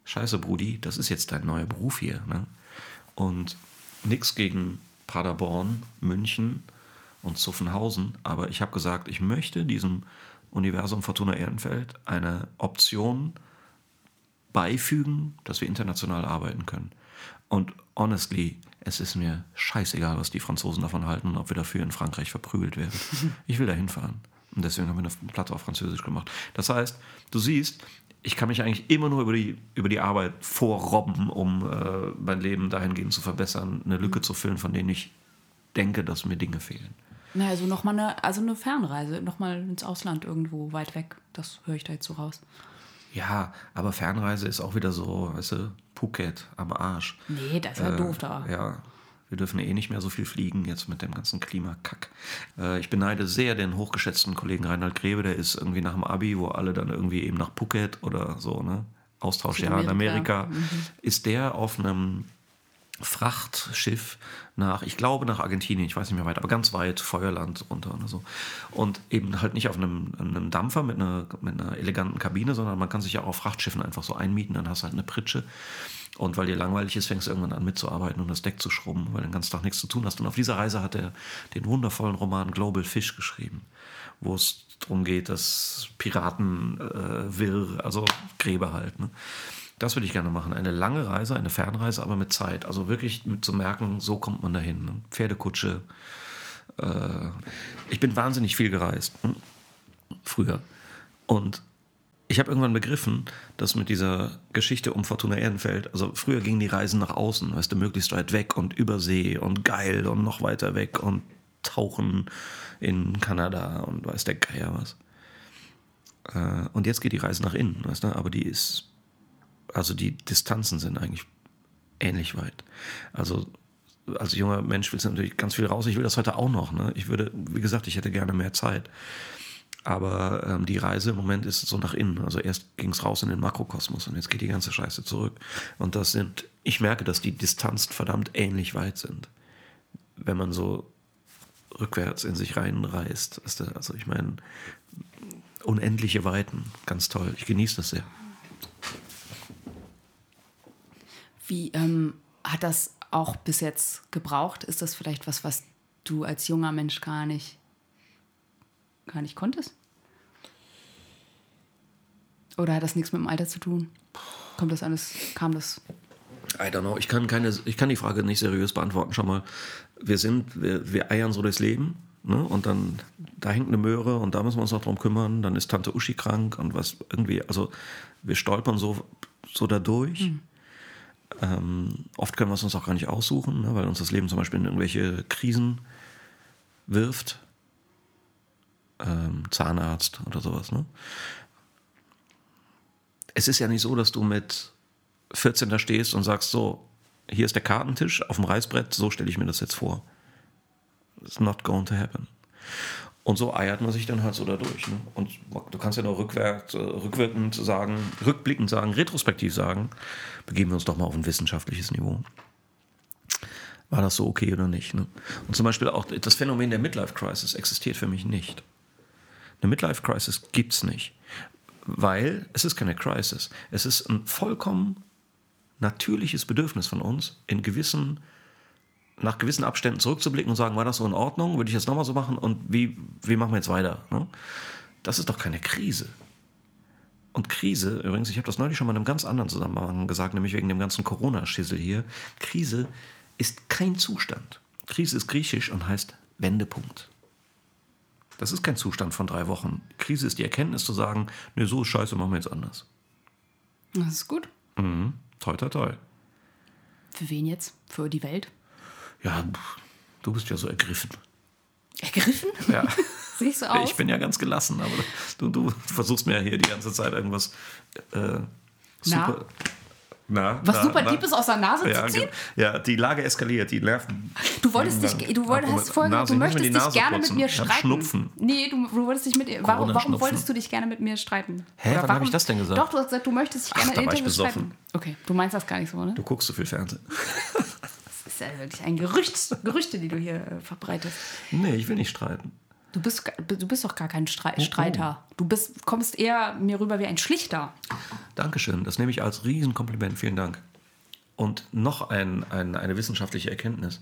B: scheiße Brudi, das ist jetzt dein neuer Beruf hier. Ne? Und nichts gegen Paderborn, München und Zuffenhausen, aber ich habe gesagt, ich möchte diesem Universum Fortuna Ehrenfeld eine Option beifügen, dass wir international arbeiten können. Und honestly, es ist mir scheißegal, was die Franzosen davon halten und ob wir dafür in Frankreich verprügelt werden. Ich will da hinfahren. Und deswegen haben wir eine Platte auf Französisch gemacht. Das heißt, du siehst, ich kann mich eigentlich immer nur über die, über die Arbeit vorrobben, um äh, mein Leben dahingehend zu verbessern, eine Lücke zu füllen, von denen ich denke, dass mir Dinge fehlen.
A: Na, also nochmal eine, also eine Fernreise, nochmal ins Ausland irgendwo weit weg. Das höre ich da jetzt so raus.
B: Ja, aber Fernreise ist auch wieder so, weißt du, Phuket am Arsch.
A: Nee, das ist ja doof da.
B: Ja, wir dürfen eh nicht mehr so viel fliegen jetzt mit dem ganzen Klimakack. Äh, ich beneide sehr den hochgeschätzten Kollegen Reinhard Grebe, der ist irgendwie nach dem Abi, wo alle dann irgendwie eben nach Phuket oder so, ne? Austauschjahr in Amerika, ist der auf einem Frachtschiff nach, ich glaube nach Argentinien, ich weiß nicht mehr weit, aber ganz weit Feuerland runter oder so. Und eben halt nicht auf einem, einem Dampfer mit einer, mit einer eleganten Kabine, sondern man kann sich ja auch auf Frachtschiffen einfach so einmieten, dann hast du halt eine Pritsche. Und weil dir langweilig ist, fängst du irgendwann an mitzuarbeiten und das Deck zu schrubben, weil du den ganzen Tag nichts zu tun hast. Und auf dieser Reise hat er den wundervollen Roman Global Fish geschrieben, wo es darum geht, dass Piraten äh, wirr, also Gräber halt. Ne? Das würde ich gerne machen. Eine lange Reise, eine Fernreise, aber mit Zeit. Also wirklich zu merken, so kommt man dahin. Ne? Pferdekutsche. Äh, ich bin wahnsinnig viel gereist. Hm? Früher. Und ich habe irgendwann begriffen, dass mit dieser Geschichte um Fortuna Ehrenfeld, also früher gingen die Reisen nach außen, weißt du, möglichst weit weg und über See und geil und noch weiter weg und tauchen in Kanada und weiß der Geier was. Äh, und jetzt geht die Reise nach innen, weißt du, aber die ist also die Distanzen sind eigentlich ähnlich weit. Also als junger Mensch willst du natürlich ganz viel raus. Ich will das heute auch noch. Ne? Ich würde, wie gesagt, ich hätte gerne mehr Zeit. Aber ähm, die Reise im Moment ist so nach innen. Also erst ging es raus in den Makrokosmos und jetzt geht die ganze Scheiße zurück. Und das sind, ich merke, dass die Distanzen verdammt ähnlich weit sind. Wenn man so rückwärts in sich reinreist. Also ich meine, unendliche Weiten. Ganz toll. Ich genieße das sehr.
A: Wie ähm, hat das auch bis jetzt gebraucht? Ist das vielleicht was, was du als junger Mensch gar nicht, gar nicht konntest? Oder hat das nichts mit dem Alter zu tun? Kommt das alles, kam das?
B: I don't know. Ich kann, keine, ich kann die Frage nicht seriös beantworten. Schau mal, wir sind, wir, wir eiern so durchs Leben. Ne? Und dann, da hängt eine Möhre und da müssen wir uns noch drum kümmern. Dann ist Tante Uschi krank und was irgendwie, also wir stolpern so, so da durch. Hm. Ähm, oft können wir es uns auch gar nicht aussuchen, ne, weil uns das Leben zum Beispiel in irgendwelche Krisen wirft. Ähm, Zahnarzt oder sowas. Ne? Es ist ja nicht so, dass du mit 14 da stehst und sagst, so, hier ist der Kartentisch auf dem Reißbrett, so stelle ich mir das jetzt vor. It's not going to happen. Und so eiert man sich dann halt so dadurch. Ne? Und du kannst ja noch rückwärts, äh, rückwirkend sagen, rückblickend sagen, retrospektiv sagen, begeben wir uns doch mal auf ein wissenschaftliches Niveau. War das so okay oder nicht? Ne? Und zum Beispiel auch das Phänomen der Midlife Crisis existiert für mich nicht. Eine Midlife Crisis gibt es nicht, weil es ist keine Crisis. Es ist ein vollkommen natürliches Bedürfnis von uns, in gewissen nach gewissen Abständen zurückzublicken und sagen, war das so in Ordnung? Würde ich jetzt nochmal so machen? Und wie, wie machen wir jetzt weiter? Ne? Das ist doch keine Krise. Und Krise, übrigens, ich habe das neulich schon mal in einem ganz anderen Zusammenhang gesagt, nämlich wegen dem ganzen Corona-Schissel hier. Krise ist kein Zustand. Krise ist griechisch und heißt Wendepunkt. Das ist kein Zustand von drei Wochen. Krise ist die Erkenntnis zu sagen, ne, so ist scheiße, machen wir jetzt anders.
A: Das ist gut.
B: Mhm. Toi, toi, toi.
A: Für wen jetzt? Für die Welt?
B: Ja, du bist ja so ergriffen.
A: Ergriffen?
B: Ja.
A: Ich so aus?
B: Ich bin ja ganz gelassen, aber du, du versuchst mir ja hier die ganze Zeit irgendwas äh, super.
A: Na, was na, super na, deep ist aus der Nase
B: ja,
A: zu ziehen?
B: Ja, die Lage eskaliert, die Nerven.
A: Du wolltest dich, du wolltest, hast vorhin, Nase, du möchtest dich gerne
B: putzen.
A: mit mir streiten.
B: Schnupfen.
A: Nee, du, du wolltest dich mit warum, warum wolltest du dich gerne mit mir streiten?
B: Hä, Oder wann habe ich das denn gesagt?
A: Doch, du hast gesagt, du möchtest dich gerne
B: Ach, war ich streiten.
A: Okay, du meinst das gar nicht so, ne?
B: Du guckst so viel Fernsehen.
A: das ist ja wirklich ein Gerücht, Gerüchte, die du hier äh, verbreitest.
B: Nee, ich will nicht streiten.
A: Du bist, du bist doch gar kein oh, oh. Streiter. Du bist, kommst eher mir rüber wie ein Schlichter.
B: Dankeschön, das nehme ich als Riesenkompliment. Vielen Dank. Und noch ein, ein, eine wissenschaftliche Erkenntnis.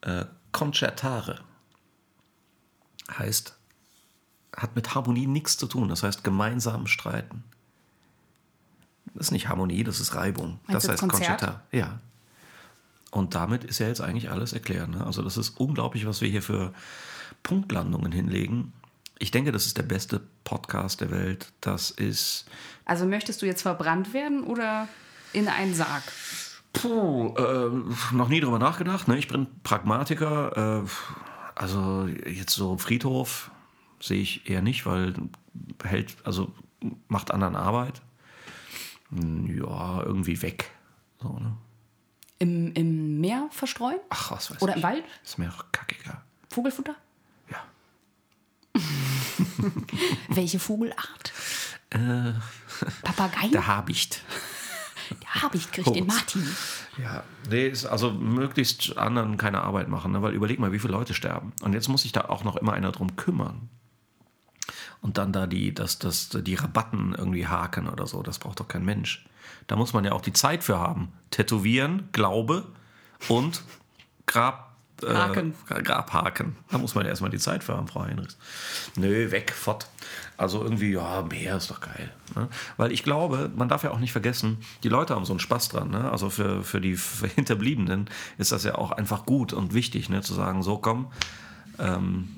B: Äh, Concertare heißt, hat mit Harmonie nichts zu tun. Das heißt gemeinsam streiten. Das ist nicht Harmonie, das ist Reibung.
A: Meinst
B: das heißt
A: Konzert?
B: Concerta. Ja. Und damit ist ja jetzt eigentlich alles erklärt. Ne? Also das ist unglaublich, was wir hier für Punktlandungen hinlegen. Ich denke, das ist der beste Podcast der Welt. Das ist.
A: Also möchtest du jetzt verbrannt werden oder in einen Sarg?
B: Puh, äh, noch nie drüber nachgedacht. Ne? Ich bin Pragmatiker. Äh, also jetzt so Friedhof sehe ich eher nicht, weil hält, also macht anderen Arbeit. Ja, irgendwie weg. So, ne?
A: Im, Im Meer verstreuen?
B: Ach, was weiß
A: Oder
B: ich.
A: im Wald?
B: Ist mir auch kackiger.
A: Vogelfutter?
B: Ja.
A: Welche Vogelart?
B: Äh,
A: Papageien?
B: Der Habicht.
A: Der Habicht kriegt den Martin.
B: Ja, nee, ist also möglichst anderen keine Arbeit machen, ne? weil überleg mal, wie viele Leute sterben. Und jetzt muss sich da auch noch immer einer drum kümmern. Und dann da die, das, das, die Rabatten irgendwie haken oder so, das braucht doch kein Mensch. Da muss man ja auch die Zeit für haben. Tätowieren, Glaube und Grab, äh,
A: Haken.
B: Grabhaken. Da muss man ja erstmal die Zeit für haben, Frau Heinrichs. Nö, weg, fort. Also irgendwie, ja, mehr ist doch geil. Ne? Weil ich glaube, man darf ja auch nicht vergessen, die Leute haben so einen Spaß dran. Ne? Also für, für die für Hinterbliebenen ist das ja auch einfach gut und wichtig, ne? zu sagen, so komm, ähm,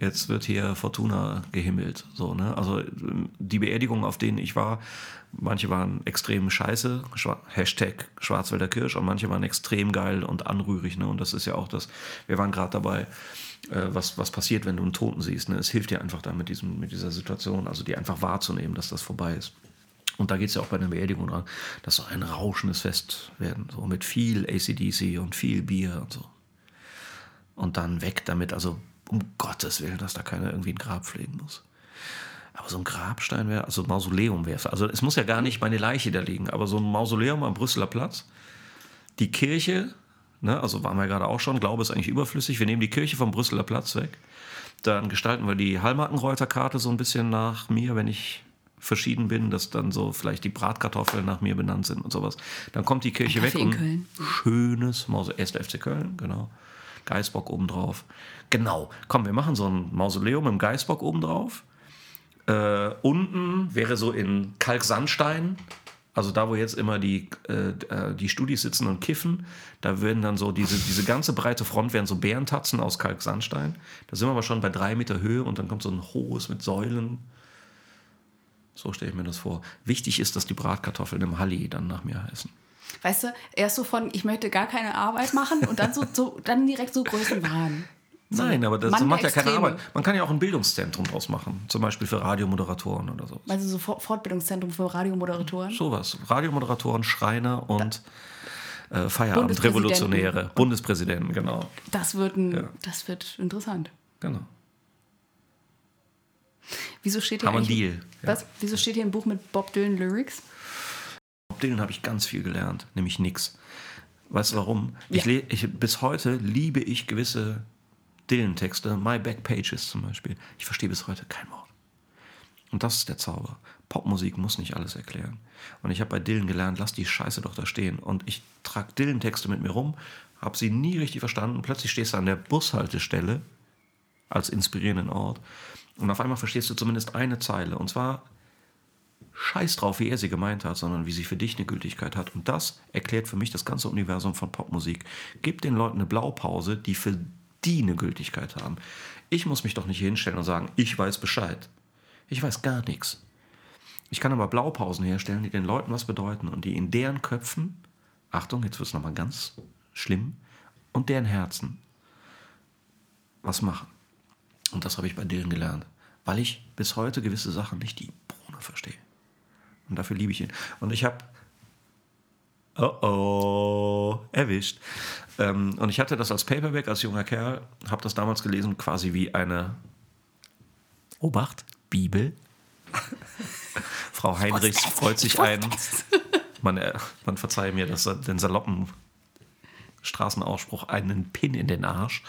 B: jetzt wird hier Fortuna gehimmelt. So, ne? Also die Beerdigungen, auf denen ich war, manche waren extrem scheiße, Schwa Hashtag Schwarzwälder Kirsch, und manche waren extrem geil und anrührig. Ne? Und das ist ja auch das, wir waren gerade dabei, äh, was, was passiert, wenn du einen Toten siehst. Ne? Es hilft dir einfach da mit, diesem, mit dieser Situation, also die einfach wahrzunehmen, dass das vorbei ist. Und da geht es ja auch bei der Beerdigung dran, dass so ein rauschendes Fest werden, so mit viel ACDC und viel Bier und so. Und dann weg damit, also um Gottes Willen, dass da keiner irgendwie ein Grab pflegen muss. Aber so ein Grabstein wäre, also Mausoleum wäre es. Also es muss ja gar nicht meine Leiche da liegen, aber so ein Mausoleum am Brüsseler Platz, die Kirche, ne, also waren wir gerade auch schon, Glaube ist eigentlich überflüssig, wir nehmen die Kirche vom Brüsseler Platz weg, dann gestalten wir die Hallmarkenreuter-Karte so ein bisschen nach mir, wenn ich verschieden bin, dass dann so vielleicht die Bratkartoffeln nach mir benannt sind und sowas. Dann kommt die Kirche
A: Ein
B: weg und
A: Köln.
B: schönes Mausoleum, 1. FC Köln, genau. Geißbock obendrauf. Genau, komm, wir machen so ein Mausoleum im Geißbock obendrauf. Äh, unten wäre so in Kalksandstein, also da, wo jetzt immer die, äh, äh, die Studis sitzen und kiffen, da würden dann so diese, diese ganze breite Front wären so Bärentatzen aus Kalksandstein. Da sind wir aber schon bei drei Meter Höhe und dann kommt so ein hohes mit Säulen. So stelle ich mir das vor. Wichtig ist, dass die Bratkartoffeln im Halli dann nach mir heißen.
A: Weißt du, erst so von, ich möchte gar keine Arbeit machen und dann, so, so, dann direkt so Größenwahn.
B: Nein, aber das
A: Mann
B: macht ja keine
A: Extreme.
B: Arbeit. Man kann ja auch ein Bildungszentrum draus machen. Zum Beispiel für Radiomoderatoren oder so.
A: Also so For- Fortbildungszentrum für Radiomoderatoren.
B: Sowas. Radiomoderatoren, Schreiner und äh. Feierabendrevolutionäre. Bundespräsidenten, genau.
A: Das wird, ein,
B: Ja.
A: das wird interessant.
B: genau.
A: Wieso steht hier
B: Haben Deal. Ja.
A: Was? Wieso steht hier ein Buch mit Bob Dylan Lyrics?
B: Bob Dylan habe ich ganz viel gelernt, nämlich nix. Weißt du warum? Ich,
A: Ja.
B: le- ich, bis heute liebe ich gewisse Dylan-Texte, My Back Pages zum Beispiel. Ich verstehe bis heute kein Wort. Und das ist der Zauber. Popmusik muss nicht alles erklären. Und ich habe bei Dylan gelernt, lass die Scheiße doch da stehen. Und ich trage Dylan-Texte mit mir rum, habe sie nie richtig verstanden. Plötzlich stehst du an der Bushaltestelle als inspirierenden Ort. Und auf einmal verstehst du zumindest eine Zeile. Und zwar Scheiß drauf, wie er sie gemeint hat, sondern wie sie für dich eine Gültigkeit hat. Und das erklärt für mich das ganze Universum von Popmusik. Gib den Leuten eine Blaupause, die für die eine Gültigkeit haben. Ich muss mich doch nicht hinstellen und sagen, ich weiß Bescheid. Ich weiß gar nichts. Ich kann aber Blaupausen herstellen, die den Leuten was bedeuten und die in deren Köpfen, Achtung, jetzt wird es nochmal ganz schlimm, und deren Herzen was machen. Und das habe ich bei Dylan gelernt, weil ich bis heute gewisse Sachen nicht die Bohne verstehe. Und dafür liebe ich ihn. Und ich habe. Oh oh, erwischt. Ähm, und ich hatte das als Paperback als junger Kerl, habe das damals gelesen, quasi wie eine. Obacht, Bibel. Frau Heinrichs freut sich ein. Man, äh, man verzeihe mir das, den saloppen Straßenausspruch, einen Pin in den Arsch.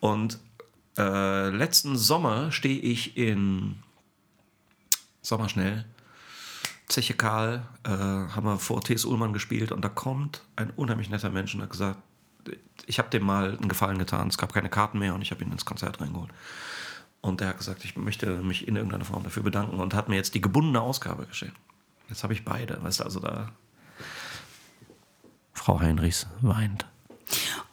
B: Und äh, letzten Sommer stehe ich in Sommerschnell, Zeche Karl, äh, haben wir vor T.S. Ullmann gespielt und da kommt ein unheimlich netter Mensch und hat gesagt, ich habe dem mal einen Gefallen getan, es gab keine Karten mehr und ich habe ihn ins Konzert reingeholt. Und der hat gesagt, ich möchte mich in irgendeiner Form dafür bedanken und hat mir jetzt die gebundene Ausgabe geschenkt. Jetzt habe ich beide, weißt du, also da. Frau Heinrichs weint.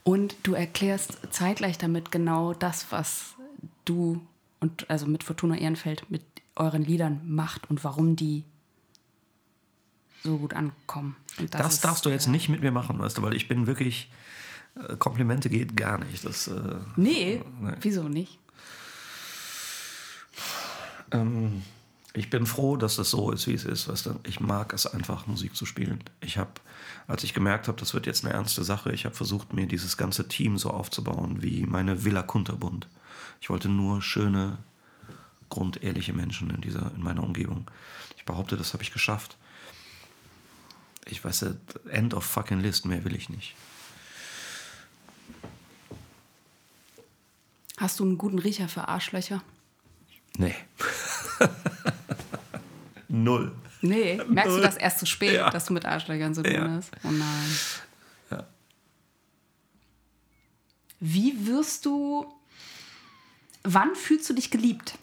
A: Und du erklärst zeitgleich damit genau das, was du und also mit Fortuna Ehrenfeld mit euren Liedern macht und warum die so gut ankommen. Und
B: Das,
A: ist,
B: darfst du jetzt
A: äh,
B: nicht mit mir machen, weißt du, weil ich bin wirklich. äh, Komplimente geht gar nicht. Das, äh,
A: Nee,
B: Nee.
A: wieso nicht?
B: ähm, ich bin froh, dass das so ist, wie es ist. Weißt du? Ich mag es einfach, Musik zu spielen. Ich habe, als ich gemerkt habe, das wird jetzt eine ernste Sache, ich habe versucht, mir dieses ganze Team so aufzubauen wie meine Villa Kunterbund. Ich wollte nur schöne grundehrliche Menschen in, dieser, in meiner Umgebung. Ich behaupte, das habe ich geschafft. Ich weiß, ja, end of fucking list, mehr will ich nicht.
A: Hast du einen guten Riecher für Arschlöcher?
B: Nee. Null.
A: Nee, merkst
B: Null.
A: du das erst zu spät,
B: Ja.
A: dass du mit Arschlöchern zu tun
B: Ja.
A: hast? Oh nein.
B: Ja.
A: Wie wirst du. Wann fühlst du dich geliebt?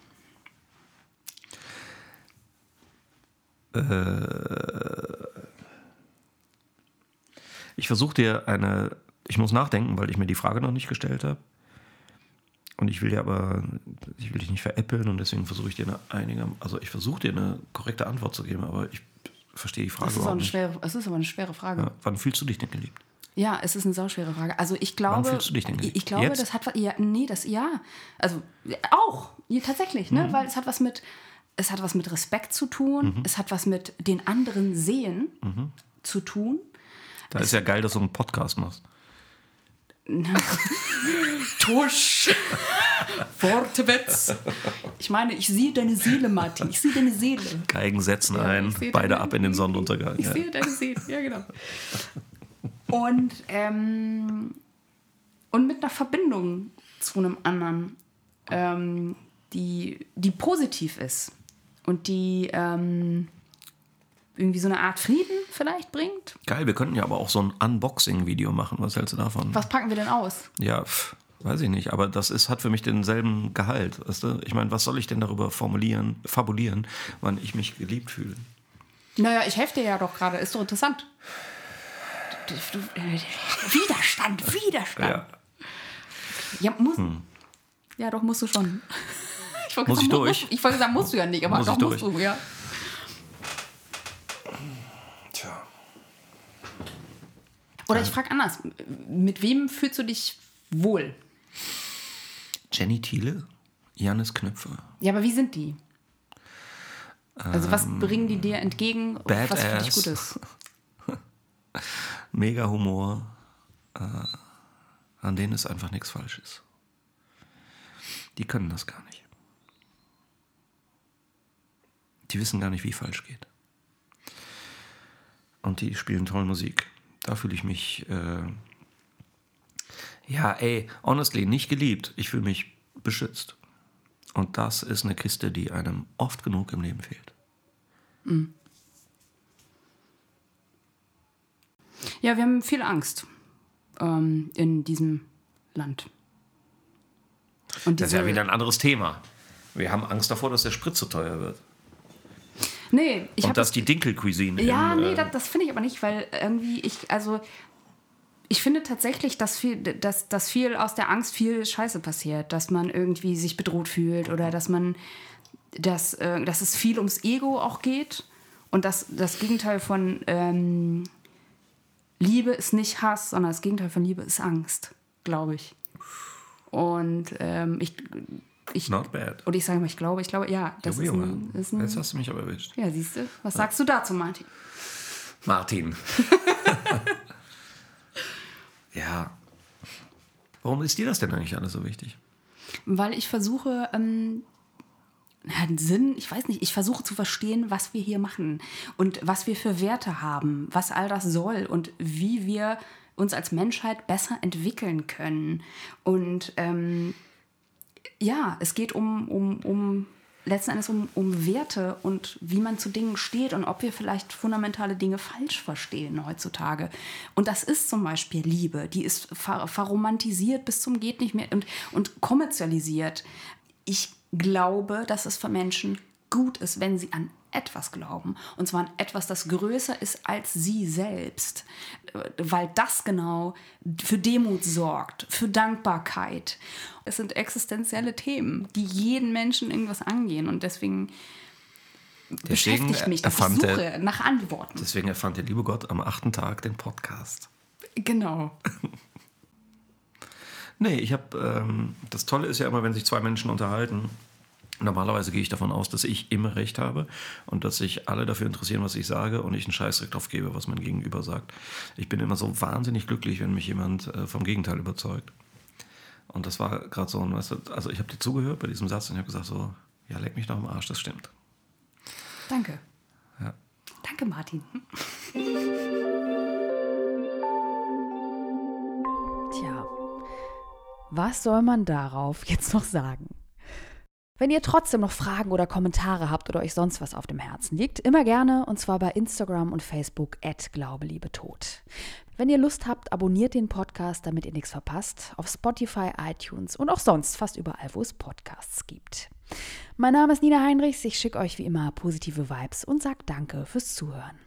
B: Ich versuche dir eine. Ich muss nachdenken, weil ich mir die Frage noch nicht gestellt habe. Und ich will dir aber, ich will dich nicht veräppeln und deswegen versuche ich dir eine einige, also ich versuche dir eine korrekte Antwort zu geben, aber ich verstehe die Frage
A: Das ist, auch
B: nicht.
A: schwere, es ist aber eine schwere Frage.
B: Ja, wann fühlst du dich denn geliebt?
A: Ja, es ist eine sauschwere Frage. Also ich glaube,
B: fühlst du dich denn geliebt?
A: ich glaube,
B: Jetzt?
A: das hat was, ja, nee, das ja, also auch ja, tatsächlich,
B: Mhm.
A: ne, weil es hat was mit, es hat was mit Respekt zu tun,
B: Mhm.
A: es hat was mit den anderen sehen zu tun.
B: Da ist ja geil, dass du einen Podcast machst.
A: Tusch, Wortwitz. Ich meine, ich sehe deine Seele, Martin. Ich sehe deine Seele.
B: Geigen setzen
A: Ja,
B: ein, beide
A: deine-
B: ab in den Sonnenuntergang.
A: Ich
B: Ja.
A: sehe deine Seele, ja genau. Und, ähm, und mit einer Verbindung zu einem anderen, ähm, die, die positiv ist und die ähm, irgendwie so eine Art Frieden vielleicht bringt.
B: Geil, wir könnten ja aber auch so ein Unboxing-Video machen. Was hältst du davon?
A: Was packen wir denn aus?
B: Ja, pff, weiß ich nicht, aber das ist, hat für mich denselben Gehalt. Weißt du? Ich meine, was soll ich denn darüber formulieren, fabulieren, wann ich mich geliebt fühle?
A: Naja, ich helfe dir ja doch gerade, ist doch interessant. Du, du, äh, Widerstand, Widerstand.
B: Ja.
A: Ja, muss. Ja, doch, musst du schon. Ich wollte
B: Muss
A: sagen,
B: ich durch?
A: Muss, ich wollte sagen, musst du ja nicht, aber
B: Muss ich
A: doch musst du, ja. Oder ich frage anders. Mit wem fühlst du dich wohl?
B: Jenny Thiele, Janis Knöpfe,
A: Ja, aber wie sind die? Also, was bringen die dir entgegen, was für dich
B: Badass.
A: gut ist?
B: mega Humor, äh, an denen ist einfach nichts Falsches. Die können das gar nicht. Die wissen gar nicht, wie falsch geht. Und die spielen tolle Musik. Da fühle ich mich, äh, ja, ey, honestly, nicht geliebt. Ich fühle mich beschützt. Und das ist eine Kiste, die einem oft genug im Leben fehlt.
A: Ja, wir haben viel Angst ähm, in diesem Land. Und
B: Das ist ja wieder ein anderes Thema. Wir haben Angst davor, dass der Sprit zu teuer wird.
A: Nee, ich
B: Und
A: habe
B: dass die Dinkelcuisine
A: Ja,
B: im,
A: nee,
B: äh,
A: das, das finde ich aber nicht, weil irgendwie ich, also ich finde tatsächlich, dass viel, dass, dass viel aus der Angst viel Scheiße passiert, dass man irgendwie sich bedroht fühlt oder dass man, dass, äh, dass es viel ums Ego auch geht und dass das Gegenteil von ähm, Liebe ist nicht Hass, sondern das Gegenteil von Liebe ist Angst, glaube ich. Und ähm, ich, ich
B: Not bad.
A: und ich sage mal, ich glaube, ich glaube, ja, das ist ein, ist ein
B: Jetzt hast du mich aber erwischt.
A: ja, siehst du, was sagst du dazu, Martin?
B: Martin. ja. Warum ist dir das denn eigentlich alles so wichtig?
A: Weil ich versuche, ähm, Sinn, ich weiß nicht, ich versuche zu verstehen, was wir hier machen und was wir für Werte haben, was all das soll und wie wir uns als Menschheit besser entwickeln können. Und ähm, ja, es geht um, um, um letzten Endes um, um Werte und wie man zu Dingen steht und ob wir vielleicht fundamentale Dinge falsch verstehen heutzutage. Und das ist zum Beispiel Liebe, die ist ver verromantisiert bis zum geht nicht mehr und, und kommerzialisiert. Ich glaube, dass es für Menschen gut ist, wenn sie an etwas glauben. Und zwar an etwas, das größer ist als sie selbst. Äh, Weil das genau für Demut sorgt, für Dankbarkeit. Es sind existenzielle Themen, die jeden Menschen irgendwas angehen. Und deswegen,
B: Deswegen
A: beschäftigt mich das. Ich suche
B: der-
A: nach Antworten.
B: Deswegen erfand der liebe Gott am achten Tag den Podcast.
A: Genau.
B: Nee, ich habe, ähm, das Tolle ist ja immer, wenn sich zwei Menschen unterhalten, normalerweise gehe ich davon aus, dass ich immer recht habe und dass sich alle dafür interessieren, was ich sage und ich einen Scheißdreck drauf gebe, was mein Gegenüber sagt. Ich bin immer so wahnsinnig glücklich, wenn mich jemand äh, vom Gegenteil überzeugt. Und das war gerade so, ein, weißt du, also ich habe dir zugehört bei diesem Satz und ich habe gesagt so, Ja, leck mich doch am Arsch, das stimmt.
C: Danke.
B: Ja.
C: Danke, Martin.
A: Tja, was soll man darauf jetzt noch sagen? Wenn ihr trotzdem noch Fragen oder Kommentare habt oder euch sonst was auf dem Herzen liegt, immer gerne und zwar bei Instagram und Facebook at Tod. Wenn ihr Lust habt, abonniert den Podcast, damit ihr nichts verpasst, auf Spotify, iTunes und auch sonst fast überall, wo es Podcasts gibt. Mein Name ist Nina Heinrichs, ich schicke euch wie immer positive Vibes und sage danke fürs Zuhören.